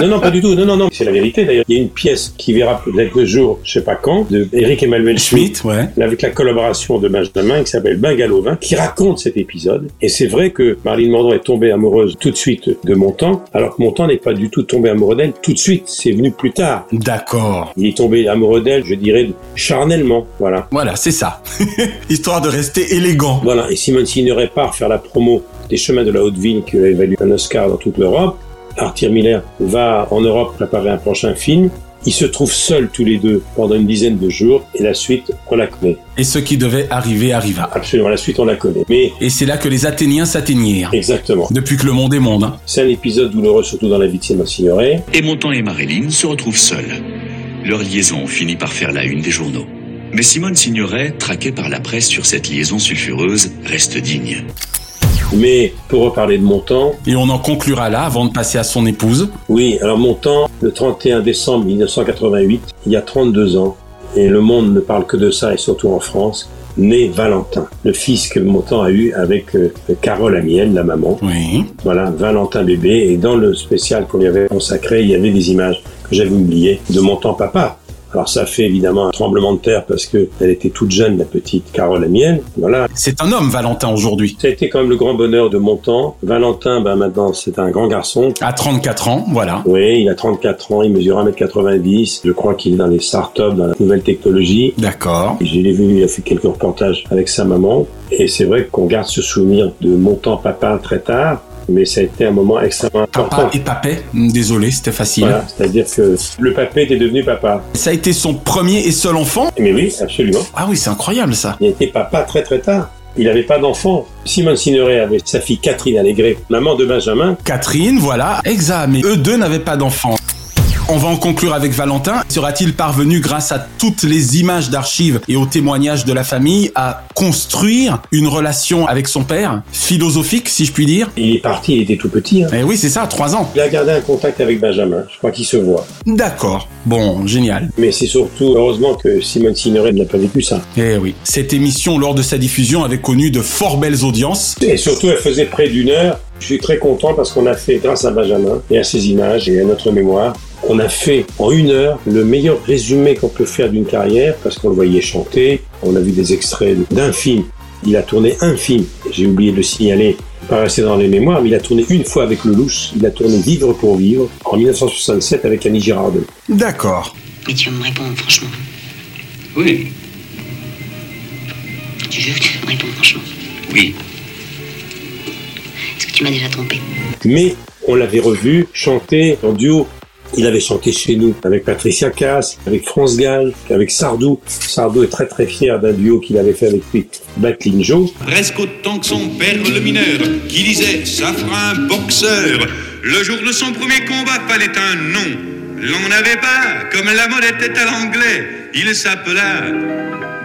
Non, non, pas du tout. Non, non, non. C'est la vérité d'ailleurs. Il y a une pièce qui verra peut-être le jour, je sais pas quand, de Eric Emmanuel Schmitt, Schmitt, ouais. avec la collaboration de Benjamin, qui s'appelle Bungalow 20, qui raconte cet épisode. Et c'est vrai que Marilyn Monroe est tombée amoureuse tout de suite de Montand, alors que Montand n'est pas du tout tombé amoureux d'elle tout de suite. C'est venu plus tard. D'accord. Il est tombé amoureux d'elle, je dirais, charnellement. Voilà. Voilà, c'est ça. [LAUGHS] Histoire de rester élégant. Voilà. Et Simone Signoret part faire la promo des chemins de la haute ville qui lui a valu un Oscar dans toute l'Europe. Arthur Miller va en Europe préparer un prochain film. Ils se trouvent seuls tous les deux pendant une dizaine de jours et la suite, on la connaît. Et ce qui devait arriver arriva. Absolument, la suite, on la connaît. Mais Et c'est là que les Athéniens s'atteignirent. exactement. Depuis que le monde est monde. hein. C'est un épisode douloureux, surtout dans la vie de Simone Signoret. Et Montand et Marilyn se retrouvent seuls. Leur liaison finit par faire la une des journaux. Mais Simone Signoret, traquée par la presse sur cette liaison sulfureuse, reste digne. Mais pour reparler de Montand, Et on en conclura là avant de passer à son épouse. oui, alors Montand, le 31 décembre 1988, il y a 32 ans, et le monde ne parle que de ça, et surtout en France, naît Valentin, le fils que Montand a eu avec euh, Carole Amiel, la maman. Oui. Voilà, Valentin bébé. Et dans le spécial qu'on lui avait consacré, il y avait des images que j'avais oubliées de Montand papa. Alors ça fait évidemment un tremblement de terre parce que elle était toute jeune, la petite Carole Amiel. Voilà. C'est un homme, Valentin, aujourd'hui. Ça a été quand même le grand bonheur de Montand. Valentin, ben maintenant, c'est un grand garçon. À 34 ans, voilà. Oui, il a 34 ans, il mesure 1m90. Je crois qu'il est dans les startups, dans la nouvelle technologie. D'accord. Je l'ai vu, il a fait quelques reportages avec sa maman. Et c'est vrai qu'on garde ce souvenir de Montand papa très tard. Mais ça a été un moment extrêmement important. Papa et papé. Désolé, c'était facile. Voilà, c'est-à-dire que le papé était devenu papa. Ça a été son premier et seul enfant? Mais oui, absolument. Ah oui, c'est incroyable ça. Il a été papa très très tard. Il n'avait pas d'enfant. Simone Signoret avait sa fille Catherine Allégret, maman de Benjamin. Catherine, voilà, exact. Mais eux deux n'avaient pas d'enfant. On va en conclure avec Valentin. Sera-t-il parvenu, grâce à toutes les images d'archives et aux témoignages de la famille, à construire une relation avec son père? Philosophique, si je puis dire Il est parti, il était tout petit. hein. Eh oui, c'est ça, trois ans. Il a gardé un contact avec Benjamin. Je crois qu'ils se voient. D'accord. Bon, génial. Mais c'est surtout, heureusement que Simone Signoret n'a pas vécu ça. Eh oui. Cette émission, lors de sa diffusion, avait connu de fort belles audiences. Et surtout, elle faisait près d'une heure. Je suis très content parce qu'on a fait, grâce à Benjamin et à ses images et à notre mémoire, on a fait en une heure le meilleur résumé qu'on peut faire d'une carrière parce qu'on le voyait chanter. On a vu des extraits d'un film. Il a tourné un film. J'ai oublié de le signaler. Pas resté dans les mémoires, mais il a tourné une fois avec le Louche. Il a tourné Vivre pour vivre en 1967 avec Annie Girardot. D'accord. Mais tu vas me répondre franchement. Oui, Tu jures que tu vas me répondre franchement? oui. Tu m'as déjà trompé Mais on l'avait revu chanter en duo. Il avait chanté chez nous avec Patricia Cass, avec France Gall, avec Sardou. Sardou est très très fier d'un duo qu'il avait fait avec lui, Battling Joe. Presque autant que son père le mineur, qui disait ça fera un boxeur. Le jour de son premier combat fallait un nom. L'on n'avait pas, comme la mode était à l'anglais, il s'appela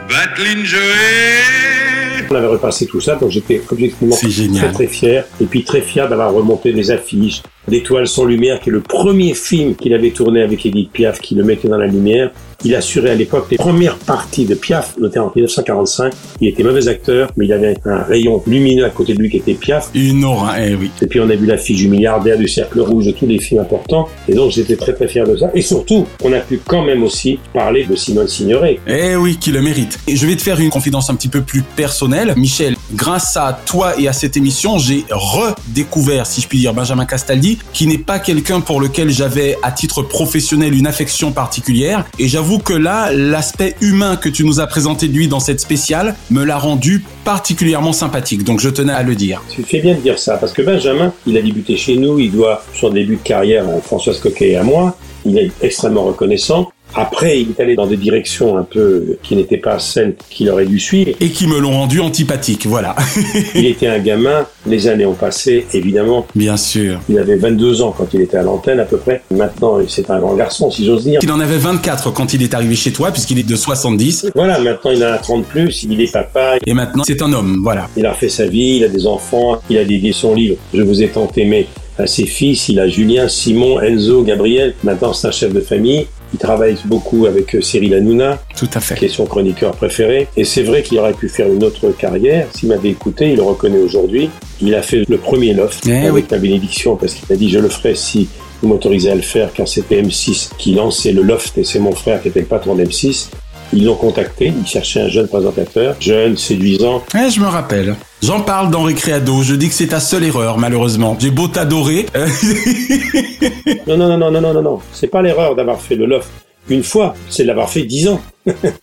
Battling Joe. On avait repassé tout ça, donc j'étais objectivement très très fier. Et puis très fier d'avoir remonté des affiches. L'étoile sans lumière, qui est le premier film qu'il avait tourné avec Edith Piaf, qui le mettait dans la lumière. Il assurait à l'époque les premières parties de Piaf, notamment en 1945. Il était mauvais acteur, mais il avait un rayon lumineux à côté de lui qui était Piaf. Une aura, eh oui. Et puis on a vu l'affiche du milliardaire, du cercle rouge, de tous les films importants. Et donc j'étais très très fier de ça. Et surtout, on a pu quand même aussi parler de Simone Signoret. Eh oui, qui le mérite. Et je vais te faire une confidence un petit peu plus personnelle. Michel, grâce à toi et à cette émission, j'ai redécouvert, si je puis dire, Benjamin Castaldi, qui n'est pas quelqu'un pour lequel j'avais, à titre professionnel, une affection particulière. Et j'avoue que là, l'aspect humain que tu nous as présenté de lui dans cette spéciale me l'a rendu particulièrement sympathique. Donc je tenais à le dire. Tu fais bien de dire ça, parce que Benjamin, il a débuté chez nous, il doit son début de carrière à Françoise Coquet et à moi. Il est extrêmement reconnaissant. Après, il est allé dans des directions un peu qui n'étaient pas celles qu'il aurait dû suivre. Et qui me l'ont rendu antipathique, voilà. [LAUGHS] il était un gamin, les années ont passé, évidemment. Bien sûr. Il avait 22 ans quand il était à l'antenne à peu près. Maintenant, c'est un grand garçon, si j'ose dire. Il en avait 24 quand il est arrivé chez toi, puisqu'il est de 70. Voilà, maintenant il en a 30 plus, il est papa. Et maintenant, c'est un homme, voilà. Il a refait sa vie, il a des enfants, il a dédié son livre. Je vous ai tant aimé à ses fils, il a Julien, Simon, Enzo, Gabriel. Maintenant, c'est un chef de famille. Il travaille beaucoup avec euh, Cyril Hanouna, Tout à fait. qui est son chroniqueur préféré. Et c'est vrai qu'il aurait pu faire une autre carrière. S'il m'avait écouté, il le reconnaît aujourd'hui. Il a fait le premier loft Eh avec oui. la bénédiction parce qu'il a dit je le ferai si vous m'autorisez à le faire car c'était M6 qui lançait le loft et c'est mon frère qui était le patron d'M6. Ils l'ont contacté, ils cherchaient un jeune présentateur, jeune, séduisant. Eh, je me rappelle. J'en parle dans Récréado. Je dis que c'est ta seule erreur, malheureusement. J'ai beau t'adorer. [LAUGHS] Non, non, non, non, non, non, non, non. C'est pas l'erreur d'avoir fait le loft une fois, c'est de l'avoir fait dix ans.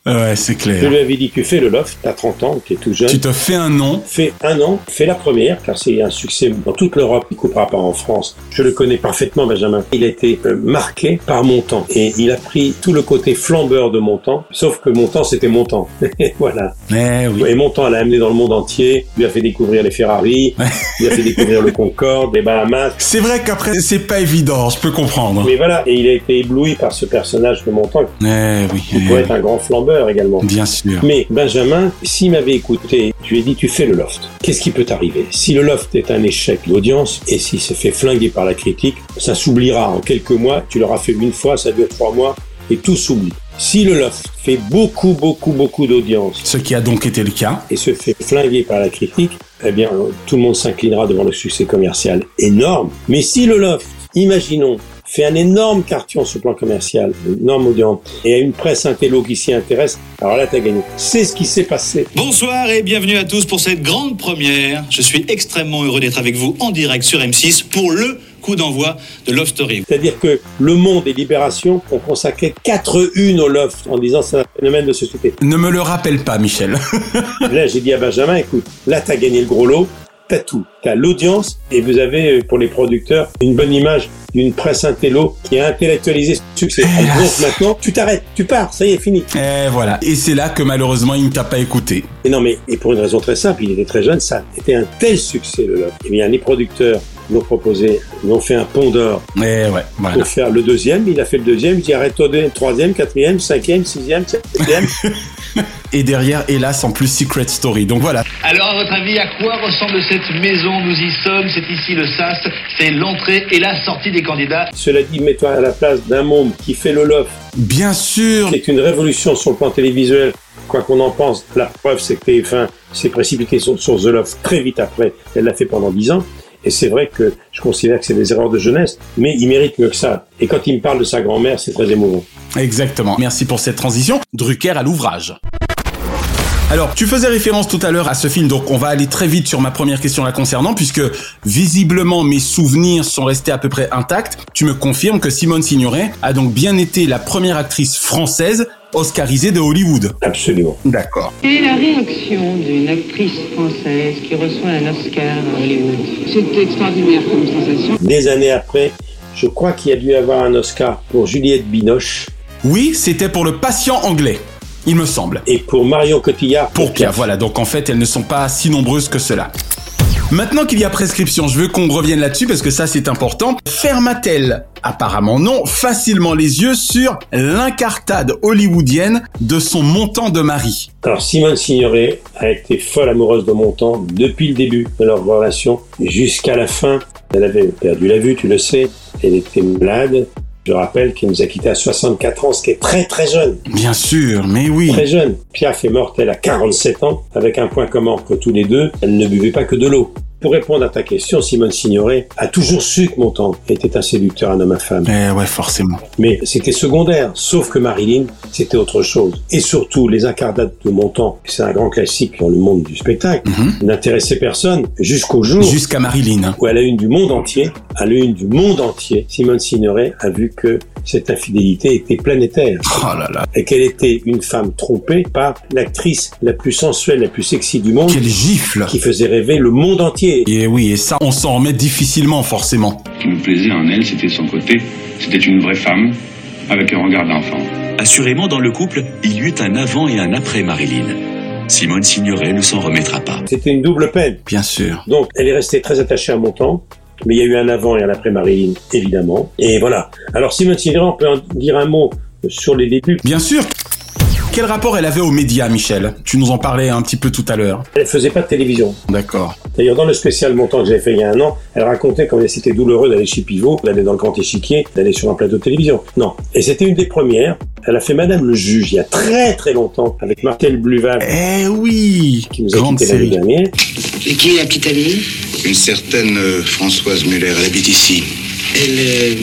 Ouais, c'est Je clair. lui avais dit, tu fais le loft, t'as 30 ans, t'es tout jeune. Tu te fais un nom. Fais un an, fais la première, car c'est un succès dans toute l'Europe, il coupera pas en France. Je le connais parfaitement, Benjamin. Il a été euh, marqué par Montant. Et il a pris tout le côté flambeur de Montant, sauf que Montant, c'était Montant. [LAUGHS] voilà. Eh oui. Et Montant l'a amené dans le monde entier, lui a fait découvrir les Ferrari, lui a fait découvrir le Concorde, les Bahamas. C'est vrai qu'après, c'est pas évident, je peux comprendre. Mais voilà, et il a été ébloui par ce personnage de Montant, Eh oui. eh pourrait être un grand flambeur également. Bien sûr. Mais Benjamin, s'il m'avait écouté, je lui ai dit tu fais le loft. Qu'est-ce qui peut t'arriver? Si le loft est un échec d'audience et s'il se fait flinguer par la critique, ça s'oubliera en quelques mois. Tu l'auras fait une fois, ça dure trois mois et tout s'oublie. Si le loft fait beaucoup, beaucoup, beaucoup d'audience Ce qui a donc été le cas. et se fait flinguer par la critique, eh bien, tout le monde s'inclinera devant le succès commercial énorme. Mais si le loft, imaginons, fait un énorme carton sur le plan commercial, une énorme audience, et à une presse intello qui s'y intéresse, alors là, t'as gagné. C'est ce qui s'est passé. Bonsoir et bienvenue à tous pour cette grande première. Je suis extrêmement heureux d'être avec vous en direct sur M6 pour le coup d'envoi de Love Story. C'est-à-dire que Le Monde et Libération ont consacré quatre unes au loft en disant c'est un phénomène de société. Ne me le rappelle pas, Michel. [LAUGHS] Là, j'ai dit à Benjamin, écoute, là, t'as gagné le gros lot, t'as tout. T'as l'audience et vous avez, euh, pour les producteurs, une bonne image d'une presse intello qui a intellectualisé ce succès. Donc maintenant, tu t'arrêtes, tu pars, ça y est, fini. Et voilà. Et c'est là que malheureusement, il ne t'a pas écouté. Et non, mais et pour une raison très simple, il était très jeune, ça était un tel succès, le loft. Eh bien, les producteurs l'ont proposé, l'ont fait un pont d'or Et ouais, voilà. pour faire le deuxième. Il a fait le deuxième, il dit arrête-toi de troisième, quatrième, cinquième, sixième, septième. [LAUGHS] Et derrière, hélas, en plus Secret Story. Donc voilà. Alors, à votre avis, à quoi ressemble cette maison Nous y sommes, c'est ici le SAS, c'est l'entrée et la sortie des candidats. Cela dit, mets-toi à la place d'un môme qui fait le loft, Bien sûr. qui est une révolution sur le plan télévisuel. Quoi qu'on en pense, la preuve, c'est que TF1 s'est précipité sur, sur The Loft très vite après. Elle l'a fait pendant dix ans. Et c'est vrai que je considère que c'est des erreurs de jeunesse, mais il mérite mieux que ça. Et quand il me parle de sa grand-mère, c'est très émouvant. Exactement. Merci pour cette transition. Drucker à l'ouvrage. Alors, tu faisais référence tout à l'heure à ce film, donc on va aller très vite sur ma première question la concernant, puisque visiblement mes souvenirs sont restés à peu près intacts. Tu me confirmes que Simone Signoret a donc bien été la première actrice française oscarisée de Hollywood. Absolument. D'accord. Quelle est la réaction d'une actrice française qui reçoit un Oscar à Hollywood? C'est extraordinaire comme sensation. Des années après, je crois qu'il y a dû avoir un Oscar pour Juliette Binoche Oui, c'était pour le patient anglais, il me semble. et pour Marion Cotillard. Pour Pia, voilà, donc en fait, elles ne sont pas si nombreuses que cela. Maintenant qu'il y a prescription, je veux qu'on revienne là-dessus parce que ça c'est important. Ferma-t-elle, apparemment non, facilement les yeux sur l'incartade hollywoodienne de son montant de mari Alors Simone Signoret a été folle amoureuse de Montand depuis le début de leur relation jusqu'à la fin. Elle avait perdu la vue, tu le sais. Elle était malade. Je rappelle qu'elle nous a quittés à 64 ans, ce qui est très très jeune. Bien sûr, mais oui. Très jeune. Piaf est morte, elle a 47 ans, avec un point commun entre tous les deux, elle ne buvait pas que de l'eau. Pour répondre à ta question, Simone Signoret a toujours su que Montand était un séducteur, un homme à femme. Eh ouais, forcément. Mais c'était secondaire, sauf que Marilyn, c'était autre chose. Et surtout, les incarnates de Montand, c'est un grand classique dans le monde du spectacle, n'intéressait personne jusqu'au jour Jusqu'à Marilyn. où à la une du monde entier, à la une du monde entier, Simone Signoret a vu que cette infidélité était planétaire. Oh là là. Et qu'elle était une femme trompée par l'actrice la plus sensuelle, la plus sexy du monde. Quelle gifle Qui faisait rêver le monde entier. Et oui, et ça, on s'en remet difficilement, forcément. Ce qui me plaisait en elle, c'était son côté. C'était une vraie femme, avec un regard d'enfant. Assurément, dans le couple, il y eut un avant et un après Marilyn. Simone Signoret ne s'en remettra pas. C'était une double peine. Bien sûr. Donc, elle est restée très attachée à Montand. Mais il y a eu un avant et un après Marilyn, évidemment. Et voilà. Alors, Simone Signoret, on peut en dire un mot sur les débuts. Bien sûr. Quel rapport elle avait aux médias, Michel? Tu nous en parlais un petit peu tout à l'heure. Elle faisait pas de télévision. D'accord. D'ailleurs, dans le spécial Montant que j'avais fait il y a un an, elle racontait comment c'était douloureux d'aller chez Pivot, d'aller dans le grand échiquier, d'aller sur un plateau de télévision. Non. Et c'était une des premières. Elle a fait Madame le Juge il y a très très longtemps avec Martel Bluval. Eh oui Qui nous a Grande quittés l'année dernière. Et qui est la petite amie? Une certaine euh, Françoise Muller, elle habite ici. Elle. euh,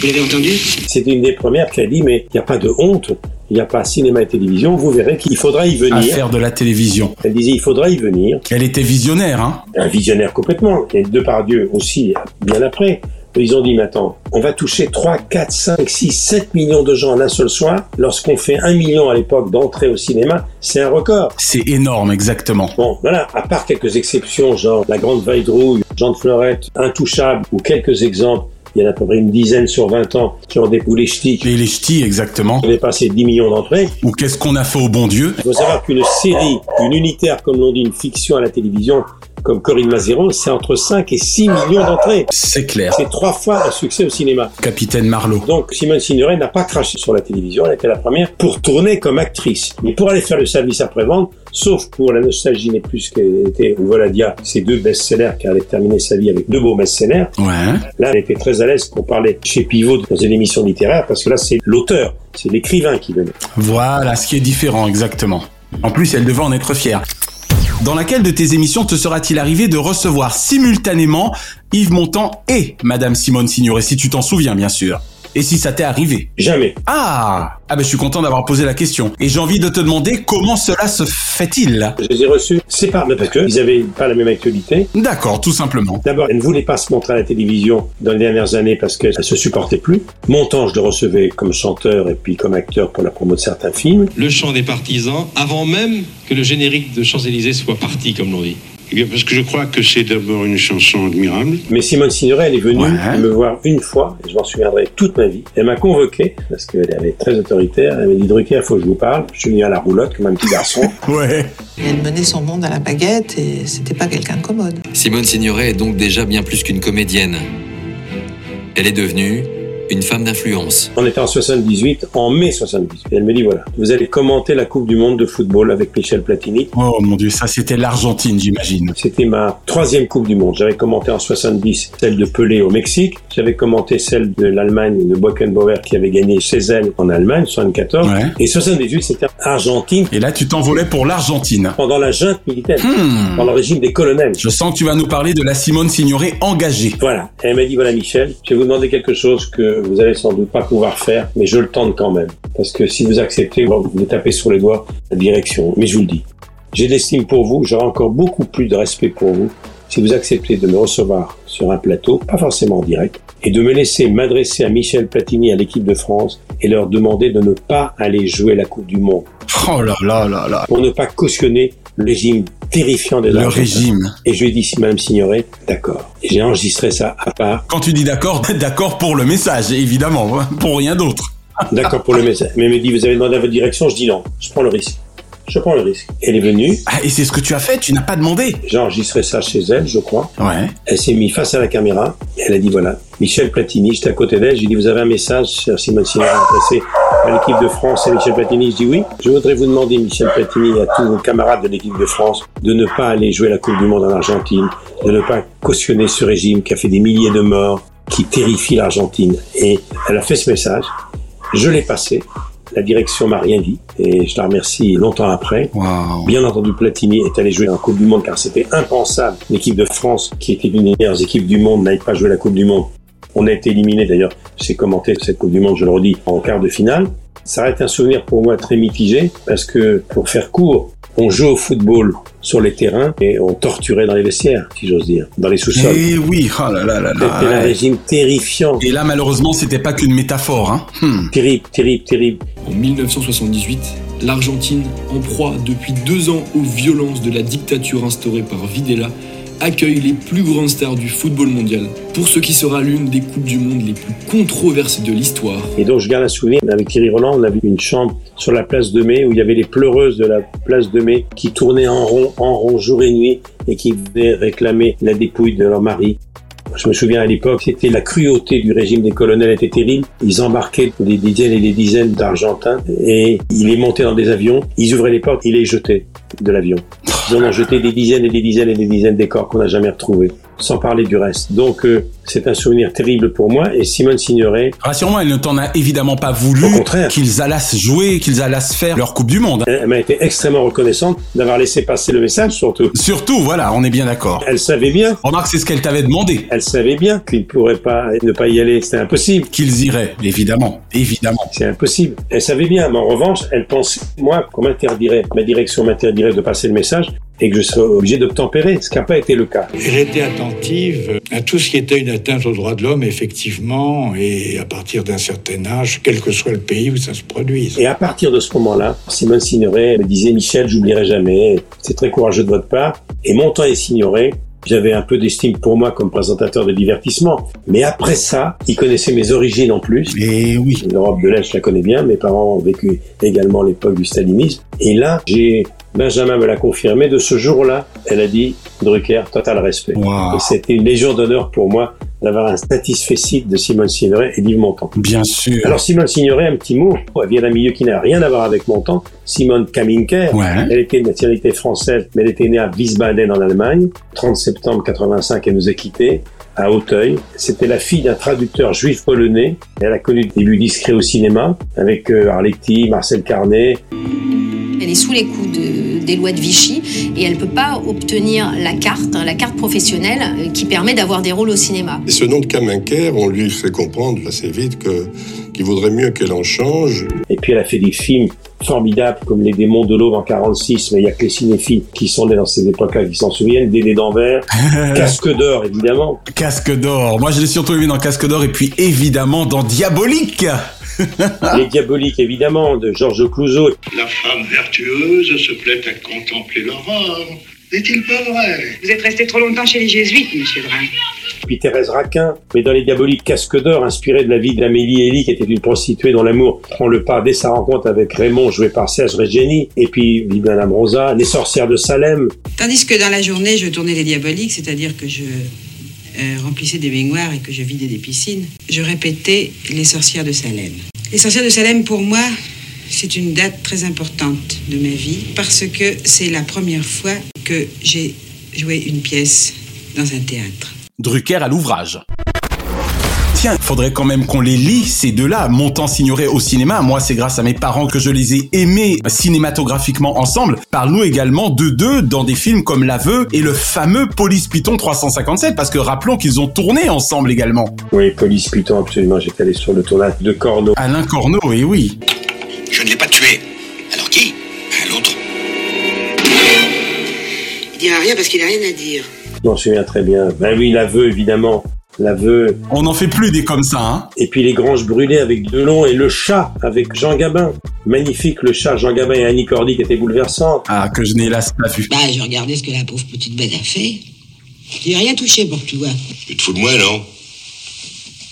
vous l'avez entendu C'était une des premières qui a dit, mais il n'y a pas de honte. Il n'y a pas cinéma et télévision. Vous verrez qu'il faudra y venir. À faire de la télévision. Elle disait, il faudra y venir. Elle était visionnaire, hein un visionnaire complètement. Et Depardieu aussi, bien après. Ils ont dit, mais attends, on va toucher 3, 4, 5, 6, 7 millions de gens en un seul soir. Lorsqu'on fait 1 million à l'époque d'entrée au cinéma, c'est un record. C'est énorme, exactement. Bon, voilà, à part quelques exceptions, genre La Grande Vaille-Drouille, Jean de Fleurette, Intouchable, ou quelques exemples, il y en a à peu près une dizaine sur 20 ans qui ont déboulé ch'tis, Et les ch'tis, exactement. qui ont dépassé 10 millions d'entrées. Ou qu'est-ce qu'on a fait au bon Dieu? Il faut savoir qu'une série, une unitaire, comme l'on dit, une fiction à la télévision, comme Corinne Mazero, c'est entre 5 et 6 millions d'entrées. C'est clair. C'est trois fois un succès au cinéma. Capitaine Marlowe. Donc Simone Signoret n'a pas craché sur la télévision, elle était la première pour tourner comme actrice. Mais pour aller faire le service après-vente, sauf pour La nostalgie n'est plus qu'elle était ou Voladia, ces deux best-sellers, car elle a terminé sa vie avec deux beaux best-sellers. Ouais. Là, elle était très à l'aise pour parler chez Pivot dans une émission littéraire, parce que là, c'est l'auteur, c'est l'écrivain qui venait. Voilà ce qui est différent, exactement. En plus, elle devait en être fière. Dans laquelle de tes émissions te sera-t-il arrivé de recevoir simultanément Yves Montand et Madame Simone Signoret, si tu t'en souviens, bien sûr et si ça t'est arrivé Jamais. Ah Ah ben je suis content d'avoir posé la question. Et j'ai envie de te demander comment cela se fait-il Je les ai reçus séparément parce qu'ils avaient pas la même actualité. D'accord, tout simplement. D'abord, elle ne voulait pas se montrer à la télévision dans les dernières années parce qu'elle se supportait plus. Montant, je le recevais comme chanteur et puis comme acteur pour la promo de certains films. Le chant des partisans, avant même que le générique de Champs-Élysées soit parti, comme l'on dit. Eh bien, parce que je crois que c'est d'abord une chanson admirable. Mais Simone Signoret, elle est venue me voir une fois, et je m'en souviendrai toute ma vie. Elle m'a convoqué, parce qu'elle avait très autoritaire. Elle m'a dit, Drucker, il faut que je vous parle. Je suis venu à la roulotte comme un petit garçon. [LAUGHS] ouais. Elle menait son monde à la baguette et c'était pas quelqu'un de commode. Simone Signoret est donc déjà bien plus qu'une comédienne. Elle est devenue une femme d'influence. On était en 78, en mai 78. Et elle me dit, voilà, vous allez commenter la Coupe du Monde de football avec Michel Platini. Oh mon dieu, ça c'était l'Argentine, j'imagine. C'était ma troisième Coupe du Monde. J'avais commenté en 70 celle de Pelé au Mexique. J'avais commenté celle de l'Allemagne de Bockenbauer qui avait gagné chez elle en Allemagne, 74. Ouais. Et 78, c'était Argentine Et là, tu t'envolais pour l'Argentine. pendant la junte militaire, Hmm. pendant le régime des colonels. Je sens que tu vas nous parler de la Simone Signoret engagée. Voilà. Et elle m'a dit, voilà Michel, je vais vous demander quelque chose que vous allez sans doute pas pouvoir faire, mais je le tente quand même. Parce que si vous acceptez, vous me tapez sur les doigts la direction. Mais je vous le dis. J'ai de l'estime pour vous, j'aurai encore beaucoup plus de respect pour vous si vous acceptez de me recevoir sur un plateau, pas forcément en direct, et de me laisser m'adresser à Michel Platini à l'équipe de France et leur demander de ne pas aller jouer la Coupe du Monde. Oh là là là là. Pour ne pas cautionner le régime terrifiant des Le régime. Et je lui ai dit, si Madame Signoret, d'accord. Et J'ai enregistré ça à part. Quand tu dis d'accord, [LAUGHS] d'accord pour le message, évidemment, hein, pour rien d'autre. [LAUGHS] D'accord pour le message. Mais elle me dit, vous avez demandé à votre direction, je dis non. Je prends le risque. Je prends le risque. Elle est venue. Ah, et c'est ce que tu as fait, tu n'as pas demandé. J'ai enregistré ça chez elle, je crois. Ouais. Elle s'est mise face à la caméra et elle a dit voilà, Michel Platini, j'étais à côté d'elle, j'ai dit vous avez un message, cher Simone Signoret, adressé à l'équipe de France et Michel Platini. Je dis oui, je voudrais vous demander, Michel Platini, à tous vos camarades de l'équipe de France, de ne pas aller jouer la Coupe du Monde en Argentine, de ne pas cautionner ce régime qui a fait des milliers de morts, qui terrifie l'Argentine. Et elle a fait ce message, je l'ai passé. La direction m'a rien dit et je la remercie longtemps après. Bien entendu, Platini est allé jouer en Coupe du Monde car c'était impensable. L'équipe de France, qui était l'une des meilleures équipes du monde, n'aille pas jouer la Coupe du Monde. On a été éliminé d'ailleurs, j'ai commenté cette Coupe du Monde, je le redis, en quart de finale. Ça reste un souvenir pour moi très mitigé parce que, pour faire court, on joue au football sur les terrains et on torturait dans les vestiaires, si j'ose dire, dans les sous-sols. Eh oui, oh là là là là. C'était un régime terrifiant. Et là, malheureusement, c'était pas qu'une métaphore. Hein. Hmm. Terrible, terrible, terrible. En 1978, l'Argentine, en proie depuis deux ans aux violences de la dictature instaurée par Videla, accueille les plus grandes stars du football mondial pour ce qui sera l'une des Coupes du Monde les plus controversées de l'histoire. Et donc je garde un souvenir, avec Thierry Roland, on avait une chambre sur la place de Mai où il y avait les pleureuses de la place de Mai qui tournaient en rond, en rond, jour et nuit, et qui venaient réclamer la dépouille de leur mari. Je me souviens à l'époque, c'était la cruauté du régime des colonels était terrible. Ils embarquaient des dizaines et des dizaines d'Argentins et ils les montaient dans des avions, ils ouvraient les portes, ils les jetaient de l'avion. Ils en ont jeté des dizaines et des dizaines et des dizaines des corps qu'on n'a jamais retrouvés, sans parler du reste. Donc euh, c'est un souvenir terrible pour moi et Simone Signoret, Rassure-moi, elle ne t'en a évidemment pas voulu qu'ils allassent jouer, qu'ils allassent faire leur Coupe du Monde. elle m'a été extrêmement reconnaissante d'avoir laissé passer le message surtout. Surtout, voilà, on est bien d'accord. Elle savait bien. Remarque, c'est ce qu'elle t'avait demandé. Elle savait bien qu'ils ne pourraient pas ne pas y aller, c'était impossible. Qu'ils iraient, évidemment, évidemment. C'est impossible. Elle savait bien, mais en revanche, elle pensait, moi, qu'on m'interdirait, ma direction m'interdirait de passer le message et que je serais obligé d'obtempérer, ce qui n'a pas été le cas. Elle était attentive à tout ce qui était une atteinte aux droits de l'homme, effectivement, et à partir d'un certain âge, quel que soit le pays où ça se produise. Et à partir de ce moment-là, Simone Signoret me disait Michel, j'oublierai jamais. C'est très courageux de votre part. Et montant et Signoret, j'avais un peu d'estime pour moi comme présentateur de divertissement. Mais après ça, il connaissait mes origines en plus. Et oui. L'Europe de l'Est, je la connais bien. Mes parents ont vécu également l'époque du stalinisme. Et là, j'ai Benjamin me l'a confirmé. De ce jour-là, elle a dit Drucker, total respect. Et c'était une légion d'honneur pour moi d'avoir un satisfecit de Simone Signoret et d'Yves Montand. Bien sûr. Alors Simone Signoret, un petit mot, elle vient d'un milieu qui n'a rien à voir avec Montand. Simone Kaminker, Ouais. elle était de nationalité française, mais elle était née à Wiesbaden en Allemagne. 30 septembre 85, elle nous a quittés à Auteuil. C'était la fille d'un traducteur juif polonais. Elle a connu des débuts discrets au cinéma avec euh, Arletty, Marcel Carnet. Elle est sous les coups de- des lois de Vichy et elle peut pas obtenir la carte, hein, la carte professionnelle euh, qui permet d'avoir des rôles au cinéma. Et ce nom de Kaminker, on lui fait comprendre assez vite que qu'il vaudrait mieux qu'elle en change. Et puis elle a fait des films formidables comme Les démons de l'aube en 46, mais il y a que les cinéphiles qui sont nés dans ces époques-là qui s'en souviennent. Dédé d'Anvers, [LAUGHS] Casque d'or évidemment. Casque d'or. Moi, je l'ai surtout aimé dans Casque d'or et puis évidemment dans Diabolique. [LAUGHS] Les diaboliques évidemment de Georges Clouzot. La femme vertueuse se plaît à contempler l'aurore. N'est-il pas vrai? Vous êtes resté trop longtemps chez les jésuites, monsieur Drin. Puis Thérèse Raquin, mais dans les diaboliques Casque d'or, inspiré de la vie d'Amélie Elie, qui était une prostituée dont l'amour prend le pas dès sa rencontre avec Raymond, joué par Serge Reggiani, et puis Madame Rosa, Les sorcières de Salem. Tandis que dans la journée, je tournais les diaboliques, c'est-à-dire que je euh, remplissais des baignoires et que je vidais des piscines, je répétais les sorcières de Salem. Les sorcières de Salem, pour moi, c'est une date très importante de ma vie parce que c'est la première fois que j'ai joué une pièce dans un théâtre. Drucker à l'ouvrage. Tiens, faudrait quand même qu'on les lit, ces deux-là, Montant Signoret au cinéma. Moi, c'est grâce à mes parents que je les ai aimés cinématographiquement ensemble. Parle-nous également de deux dans des films comme L'Aveu et le fameux Police Python 357, parce que rappelons qu'ils ont tourné ensemble également. Oui, Police Python, absolument, j'étais allé sur le tournage de Corneau. Alain Corneau, et oui. Je ne l'ai pas tué. Alors qui? L'autre. Il dira rien parce qu'il n'a rien à dire. Je m'en souviens très bien. Ben oui, l'aveu, évidemment. L'aveu. On n'en fait plus des comme ça, hein Et puis les granges brûlées avec Delon et le chat avec Jean Gabin. Magnifique, le chat Jean Gabin et Annie Cordy qui était bouleversante. Ah, que je n'ai hélas pas vu. Bah, j'ai regardé ce que la pauvre petite bête a fait. J'ai rien touché pour que tu vois. Tu te fous de moi, non?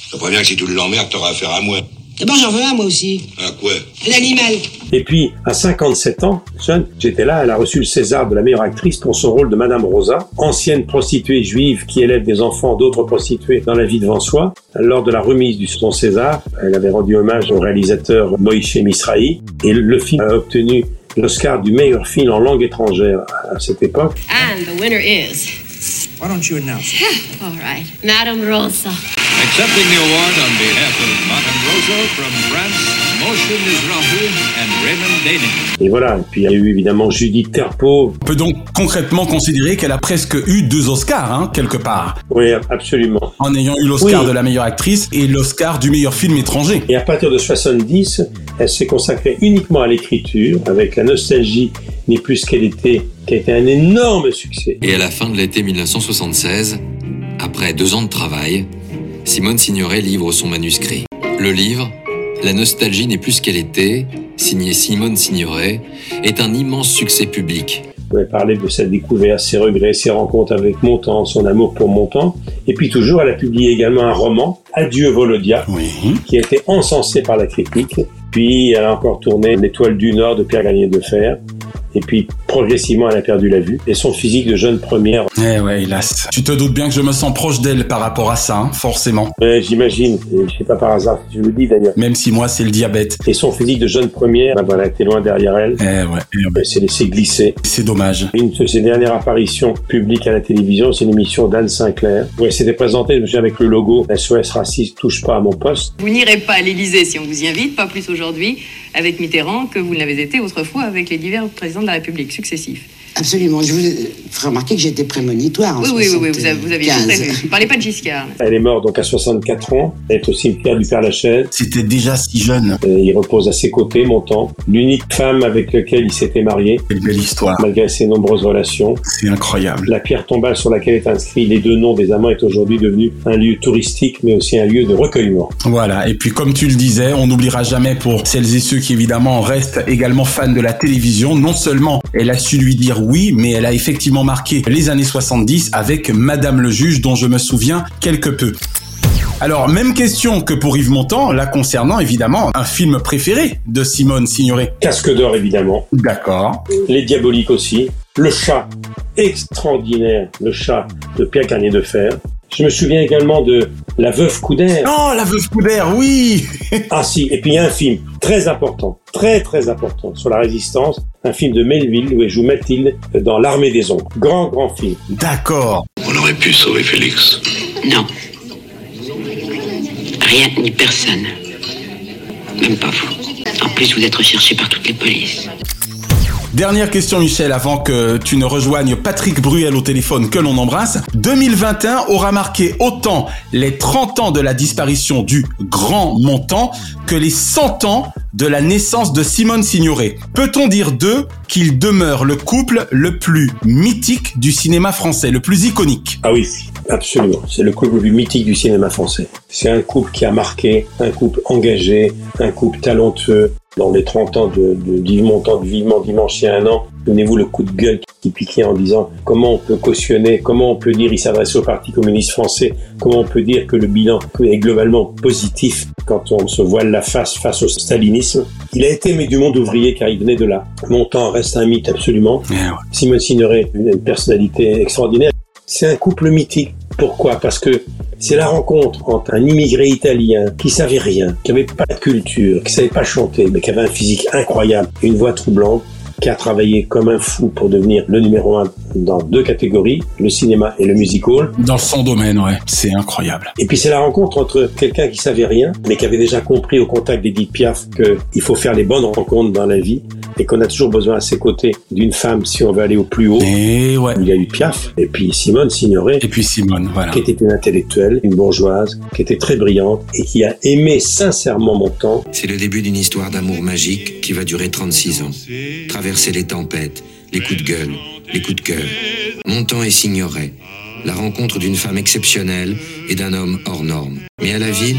Je te préviens que si tu l'emmerdes, t'auras affaire à moi. D'abord, j'en veux un, moi aussi. À quoi? Un animal. Et puis, à 57 ans, jeune, j'étais là, elle a reçu le César de la meilleure actrice pour son rôle de Madame Rosa, ancienne prostituée juive qui élève des enfants d'autres prostituées dans la vie devant soi. Lors de la remise du son César, elle avait rendu hommage au réalisateur Moïse Misrahi et le film a obtenu l'Oscar du meilleur film en langue étrangère à cette époque. And the winner is. Why don't you announce it? [LAUGHS] All right, Madame Rosa. Accepting the award on behalf of from France, Moshe Mizrahi and Raymond Daning. Et voilà, et puis il y a eu évidemment Judith Terpeau. On peut donc concrètement considérer qu'elle a presque eu deux Oscars, hein, quelque part. Oui, absolument. En ayant eu l'Oscar Oui. de la meilleure actrice et l'Oscar du meilleur film étranger. Et à partir de 70, elle s'est consacrée uniquement à l'écriture, avec la nostalgie n'est plus qu'elle était, qui a été un énorme succès. Et à la fin de l'été 1976, après deux ans de travail, Simone Signoret livre son manuscrit. Le livre, La nostalgie n'est plus ce qu'elle était, signé Simone Signoret, est un immense succès public. Elle parlait de sa découverte, ses regrets, ses rencontres avec Montand, son amour pour Montand. Et puis toujours, elle a publié également un roman, Adieu Volodia, qui a été encensé par la critique. Puis elle a encore tourné L'étoile du Nord de Pierre Gagné de Fer. Et puis progressivement, elle a perdu la vue. Et son physique de jeune première, Eh ouais, hélas. Tu te doutes bien que je me sens proche d'elle par rapport à ça, hein, forcément. Ouais, j'imagine, je sais pas par hasard si je le dis d'ailleurs. Même si moi, c'est le diabète. Et son physique de jeune première, ben voilà, était loin derrière elle. Eh ouais, eh ouais. Elle s'est laissé glisser. C'est dommage. Une de ses dernières apparitions publiques à la télévision, c'est l'émission d'Anne Sinclair, où elle s'était présentée, je me souviens, avec le logo SOS Raciste touche pas à mon poste. Vous n'irez pas à l'Élysée si on vous y invite, pas plus aujourd'hui avec Mitterrand que vous l'avez été autrefois avec les divers présidents de la République successifs. Absolument. Je vous ferai remarquer que j'étais prémonitoire. en Oui, oui, oui, oui, vous avez, 75. prévu. Ne parlez pas de Giscard. Elle est morte donc à 64 ans, elle est au cimetière du Père Lachaise. C'était déjà si jeune. Et il repose à ses côtés, Montand. L'unique femme avec laquelle il s'était marié, Quelle belle histoire. malgré ses nombreuses relations. C'est incroyable. La pierre tombale sur laquelle est inscrit les deux noms des amants est aujourd'hui devenue un lieu touristique, mais aussi un lieu de recueillement. Voilà, et puis comme tu le disais, on n'oubliera jamais pour celles et ceux qui évidemment restent également fans de la télévision, non seulement elle a su lui dire oui, mais elle a effectivement marqué les années 70 avec Madame le juge dont je me souviens quelque peu. Alors, même question que pour Yves Montand, là concernant évidemment un film préféré de Simone Signoret. Casque d'or évidemment, D'accord. les diaboliques aussi, le chat extraordinaire, le chat de Pierre Garnier de Fer. Je me souviens également de La Veuve Coudert. Oh, la veuve Coudert, oui [LAUGHS] Ah si, et puis il y a un film très important, très très important sur la résistance, un film de Melville où elle joue Mathilde dans L'armée des ombres. Grand grand film. D'accord. On aurait pu sauver Félix. Non. Rien ni personne. Même pas vous. En plus, vous êtes recherché par toutes les polices. Dernière question Michel, avant que tu ne rejoignes Patrick Bruel au téléphone que l'on embrasse. 2021 aura marqué autant les 30 ans de la disparition du grand montant que les 100 ans de la naissance de Simone Signoret. Peut-on dire d'eux qu'il demeure le couple le plus mythique du cinéma français, le plus iconique? Ah oui, absolument. C'est le couple le plus mythique du cinéma français. C'est un couple qui a marqué, un couple engagé, un couple talentueux. Dans les 30 ans de, de Montand, de Vivement Dimanche, il y a un an, donnez-vous le coup de gueule qui piquait en disant comment on peut cautionner, comment on peut dire il s'adresse au Parti communiste français, comment on peut dire que le bilan est globalement positif quand on se voile la face face au stalinisme. Il a été aimé du monde ouvrier car il venait de là. Montand reste un mythe absolument. Simone Signoret, une personnalité extraordinaire. C'est un couple mythique. Pourquoi? Parce que c'est la rencontre entre un immigré italien qui savait rien, qui avait pas de culture, qui savait pas chanter, mais qui avait un physique incroyable, une voix troublante, qui a travaillé comme un fou pour devenir le numéro un dans deux catégories, le cinéma et le musical. Dans son domaine, ouais. C'est incroyable. Et puis c'est la rencontre entre quelqu'un qui savait rien, mais qui avait déjà compris au contact d'Edith Piaf qu'il faut faire les bonnes rencontres dans la vie et qu'on a toujours besoin à ses côtés d'une femme si on veut aller au plus haut. Et ouais. Il y a eu Piaf, et puis Simone Signoret. Et puis Simone, voilà. Qui était une intellectuelle, une bourgeoise, qui était très brillante et qui a aimé sincèrement Montand. C'est le début d'une histoire d'amour magique qui va durer 36 ans. Traverser les tempêtes, les coups de gueule, les coups de cœur. Montand et Signoret. la rencontre d'une femme exceptionnelle et d'un homme hors norme. Mais à la ville,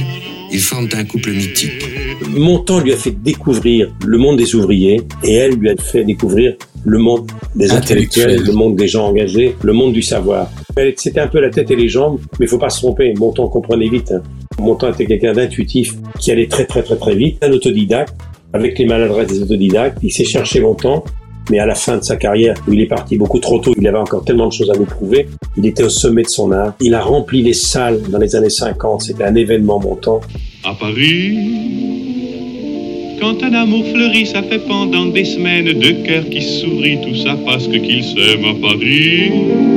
ils forment un couple mythique. Montand lui a fait découvrir le monde des ouvriers et elle lui a fait découvrir le monde des intellectuels, le monde des gens engagés, le monde du savoir. Elle- C'était un peu la tête et les jambes, mais il faut pas se tromper. Montand comprenait vite. Hein. Montand était quelqu'un d'intuitif qui allait très très très très vite. Un autodidacte, avec les maladresses des autodidactes, il s'est cherché longtemps. Mais à la fin de sa carrière, où il est parti beaucoup trop tôt, il avait encore tellement de choses à nous prouver. Il était au sommet de son art. Il a rempli les salles dans les années 50. C'était un événement montant. À Paris, quand un amour fleurit, ça fait pendant des semaines deux cœurs qui s'ouvrent, tout ça parce qu'ils s'aiment à Paris.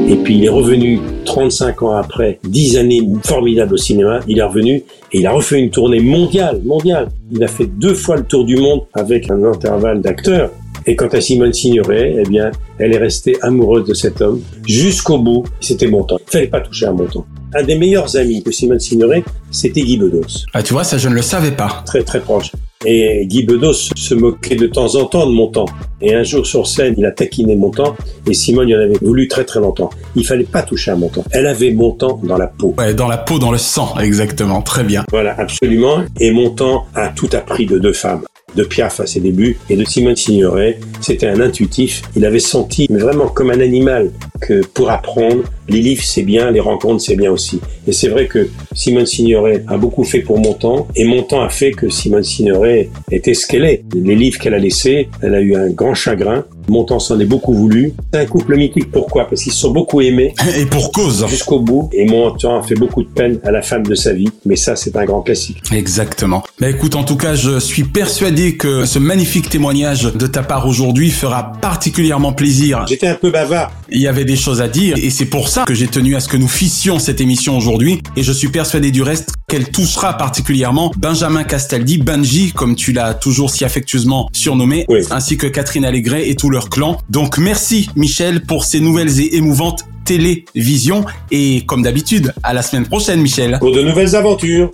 Et puis il est revenu 35 ans après, 10 années formidables au cinéma, il est revenu et il a refait une tournée mondiale, mondiale. Il a fait deux fois le tour du monde avec un intervalle d'acteurs. Et quant à Simone Signoret, eh bien, elle est restée amoureuse de cet homme jusqu'au bout. C'était Montand. Il fallait pas toucher à Montand. Un des meilleurs amis de Simone Signoret, c'était Guy Bedos. Ah, tu vois, ça je ne le savais pas. Très très proche. Et Guy Bedos se moquait de temps en temps de Montand. Et un jour sur scène, il a taquiné Montand. Et Simone y en avait voulu très très longtemps. Il fallait pas toucher à Montand. Elle avait Montand dans la peau. Ouais, dans la peau, dans le sang, exactement. Très bien. Voilà, absolument. Et Montand a tout appris de deux femmes. De Piaf à ses débuts et de Simone Signoret. C'était un intuitif. Il avait senti, mais vraiment comme un animal, que pour apprendre, les livres c'est bien, les rencontres c'est bien aussi. Et c'est vrai que Simone Signoret a beaucoup fait pour Montand et Montand a fait que Simone Signoret était ce qu'elle est. Les livres qu'elle a laissés, elle a eu un grand chagrin. Montand s'en est beaucoup voulu. C'est un couple mythique. Pourquoi? Parce qu'ils se sont beaucoup aimés. [LAUGHS] Et pour cause. Jusqu'au bout. Et Montand a fait beaucoup de peine à la femme de sa vie. Mais ça, c'est un grand classique. Exactement. Mais écoute, en tout cas, je suis persuadé que ce magnifique témoignage de ta part aujourd'hui fera particulièrement plaisir. J'étais un peu bavard. Il y avait des choses à dire et c'est pour ça que j'ai tenu à ce que nous fissions cette émission aujourd'hui et je suis persuadé du reste qu'elle touchera particulièrement Benjamin Castaldi, Benji, comme tu l'as toujours si affectueusement surnommé, ainsi que Catherine Allégret et tout leur clan. Donc merci Michel pour ces nouvelles et émouvantes télévisions et comme d'habitude, à la semaine prochaine Michel. Pour de nouvelles aventures.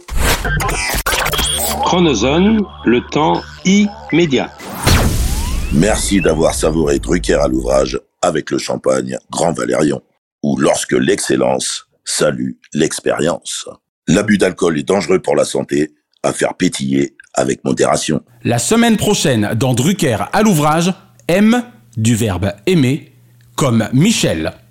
Chronozone, le temps immédiat. Merci d'avoir savouré Drucker à l'ouvrage avec le champagne Grand Valérion, ou lorsque l'excellence salue l'expérience. L'abus d'alcool est dangereux pour la santé, à faire pétiller avec modération. La semaine prochaine, dans Drucker à l'ouvrage, aime du verbe aimer comme Michel.